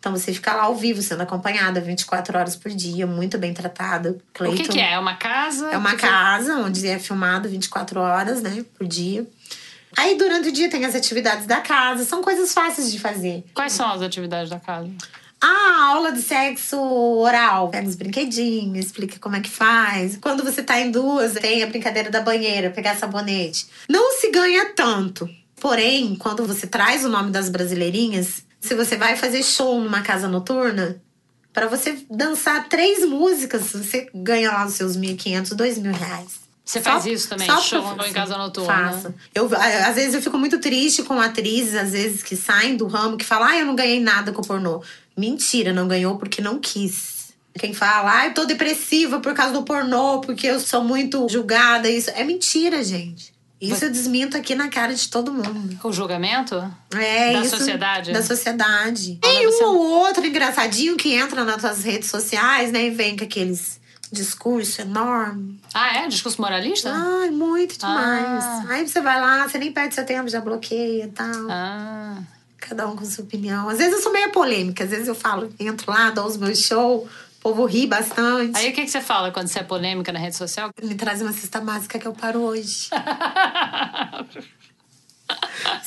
Então você fica lá ao vivo, sendo acompanhada 24 horas por dia, muito bem tratada. O que, que é? É uma casa? É uma que- casa onde é filmado 24 horas, né, por dia. Aí durante o dia tem as atividades da casa, são coisas fáceis de fazer. Quais são as atividades da casa? Ah, aula de sexo oral. Pega os brinquedinhos, explica como é que faz. Quando você tá em duas, tem a brincadeira da banheira, pegar sabonete. Não se ganha tanto. Porém, quando você traz o nome das brasileirinhas, se você vai fazer show numa casa noturna, pra você dançar três músicas, você ganha lá os seus 1.500, 2.000 reais. Você Só- faz isso também? só Show pra- em casa noturna? Faço. Eu, às vezes eu fico muito triste com atrizes, às vezes, que saem do ramo, que falam, ah, eu não ganhei nada com o pornô. Mentira, não ganhou porque não quis. Quem fala, ah, eu tô depressiva por causa do pornô, porque eu sou muito julgada, isso. É mentira, gente. Isso eu desminto aqui na cara de todo mundo. O julgamento? É Da isso. sociedade? Da sociedade. Tem um ou outro engraçadinho que entra nas tuas redes sociais, né? E vem com aqueles discurso enorme. Ah, é? Discurso moralista? Ai, muito demais. Ah. Aí você vai lá, você nem perde seu tempo, já bloqueia e tal. Ah. Cada um com sua opinião. Às vezes eu sou meio polêmica, às vezes eu falo, entro lá, dou os meus shows, o povo ri bastante. Aí o que, que você fala quando você é polêmica na rede social? Me traz uma cesta básica que eu paro hoje.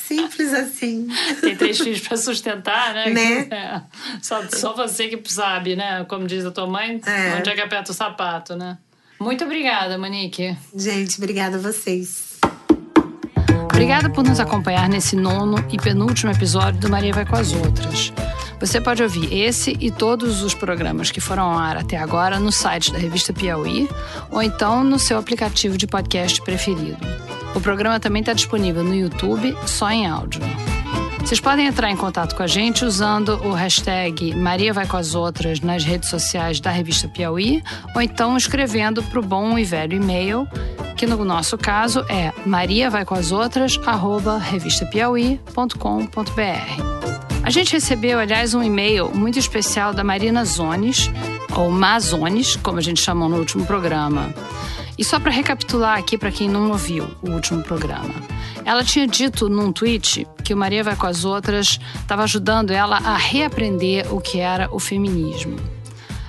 Simples assim. Tem três filhos pra sustentar, né? Né? É. Só, só você que sabe, né? Como diz a tua mãe, É. onde é que aperta o sapato, né? Muito obrigada, Monique. Gente, obrigada a vocês. Obrigada por nos acompanhar nesse nono e penúltimo episódio do Maria Vai com as Outras. Você pode ouvir esse e todos os programas que foram ao ar até agora no site da revista Piauí ou então no seu aplicativo de podcast preferido. O programa também está disponível no YouTube, só em áudio. Vocês podem entrar em contato com a gente usando o hashtag Maria Vai com as Outras nas redes sociais da revista Piauí ou então escrevendo para o bom e velho e-mail, que no nosso caso é mariavaicoasoutras.revistapiauí.com.br. A gente recebeu, aliás, um e-mail muito especial da Marina Zones, ou Mazones, como a gente chamou no último programa. E só para recapitular aqui para quem não ouviu o último programa. Ela tinha dito num tweet que o Maria Vai com as Outras estava ajudando ela a reaprender o que era o feminismo.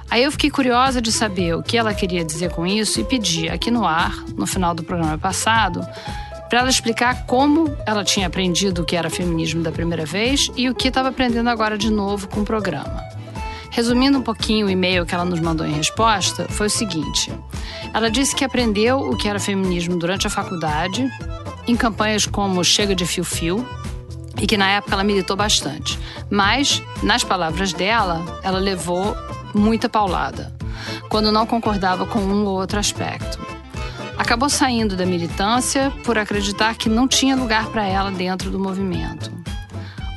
Aí eu fiquei curiosa de saber o que ela queria dizer com isso e pedi aqui no ar, no final do programa passado, para ela explicar como ela tinha aprendido o que era feminismo da primeira vez e o que estava aprendendo agora de novo com o programa. Resumindo um pouquinho o e-mail que ela nos mandou em resposta, foi o seguinte: ela disse que aprendeu o que era feminismo durante a faculdade, em campanhas como Chega de Fio Fio, e que na época ela militou bastante. Mas, nas palavras dela, ela levou muita paulada, quando não concordava com um ou outro aspecto. Acabou saindo da militância por acreditar que não tinha lugar para ela dentro do movimento.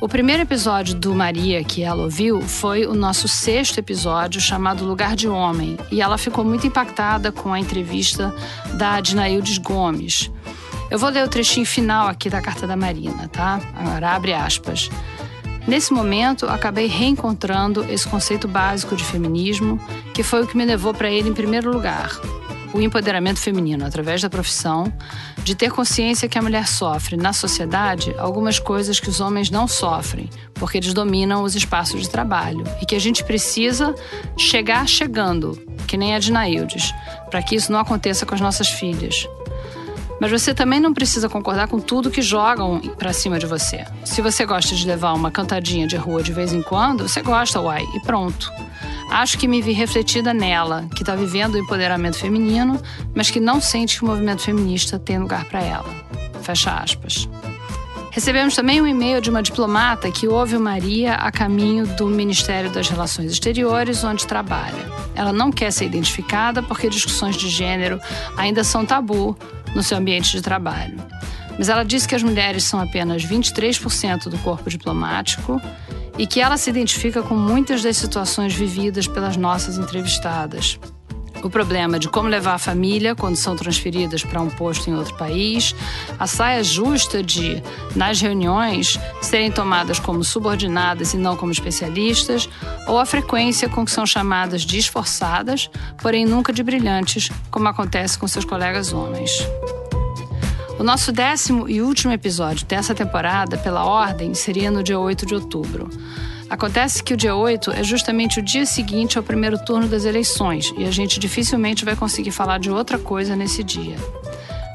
O primeiro episódio do Maria que ela ouviu foi o nosso sexto episódio chamado Lugar de Homem, e ela ficou muito impactada com a entrevista da Adinaildes Gomes. Eu vou ler o trechinho final aqui da carta da Marina, tá? Agora abre aspas. Nesse momento, acabei reencontrando esse conceito básico de feminismo, que foi o que me levou para ele em primeiro lugar. O empoderamento feminino através da profissão, de ter consciência que a mulher sofre na sociedade algumas coisas que os homens não sofrem, porque eles dominam os espaços de trabalho e que a gente precisa chegar chegando, que nem a de Naildes, para que isso não aconteça com as nossas filhas. Mas você também não precisa concordar com tudo que jogam para cima de você. Se você gosta de levar uma cantadinha de rua de vez em quando, você gosta, uai, e pronto. Acho que me vi refletida nela, que está vivendo o empoderamento feminino, mas que não sente que o movimento feminista tem lugar para ela. Fecha aspas. Recebemos também um e-mail de uma diplomata que ouve Maria a caminho do Ministério das Relações Exteriores, onde trabalha. Ela não quer ser identificada porque discussões de gênero ainda são tabu no seu ambiente de trabalho. Mas ela disse que as mulheres são apenas 23% do corpo diplomático e que ela se identifica com muitas das situações vividas pelas nossas entrevistadas o problema de como levar a família quando são transferidas para um posto em outro país, a saia justa de, nas reuniões, serem tomadas como subordinadas e não como especialistas, ou a frequência com que são chamadas de esforçadas, porém nunca de brilhantes, como acontece com seus colegas homens. O nosso décimo e último episódio dessa temporada, pela ordem, seria no dia 8 de outubro. Acontece que o dia 8 é justamente o dia seguinte ao primeiro turno das eleições e a gente dificilmente vai conseguir falar de outra coisa nesse dia.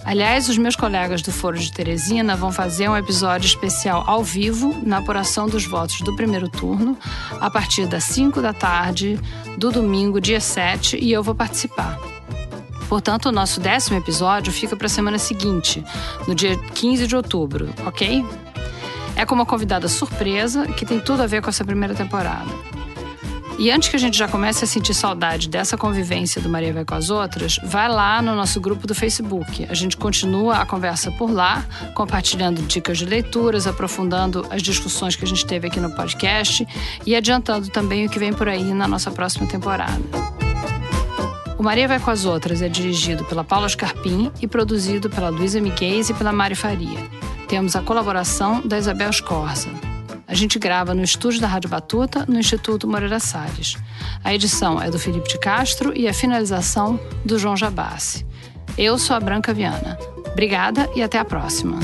Aliás, os meus colegas do Foro de Teresina vão fazer um episódio especial ao vivo na apuração dos votos do primeiro turno, a partir das 5 da tarde do domingo, dia 7, e eu vou participar. Portanto, o nosso décimo episódio fica para a semana seguinte, no dia 15 de outubro, ok? É com uma convidada surpresa que tem tudo a ver com essa primeira temporada. E antes que a gente já comece a sentir saudade dessa convivência do Maria Vai com as Outras, vai lá no nosso grupo do Facebook. A gente continua a conversa por lá, compartilhando dicas de leituras, aprofundando as discussões que a gente teve aqui no podcast e adiantando também o que vem por aí na nossa próxima temporada. O Maria Vai com as Outras é dirigido pela Paula Scarpim e produzido pela Luísa Miguel e pela Mari Faria. Temos a colaboração da Isabel Scorza. A gente grava no estúdio da Rádio Batuta, no Instituto Moreira Salles. A edição é do Felipe de Castro e a finalização do João Jabassi. Eu sou a Branca Viana. Obrigada e até a próxima.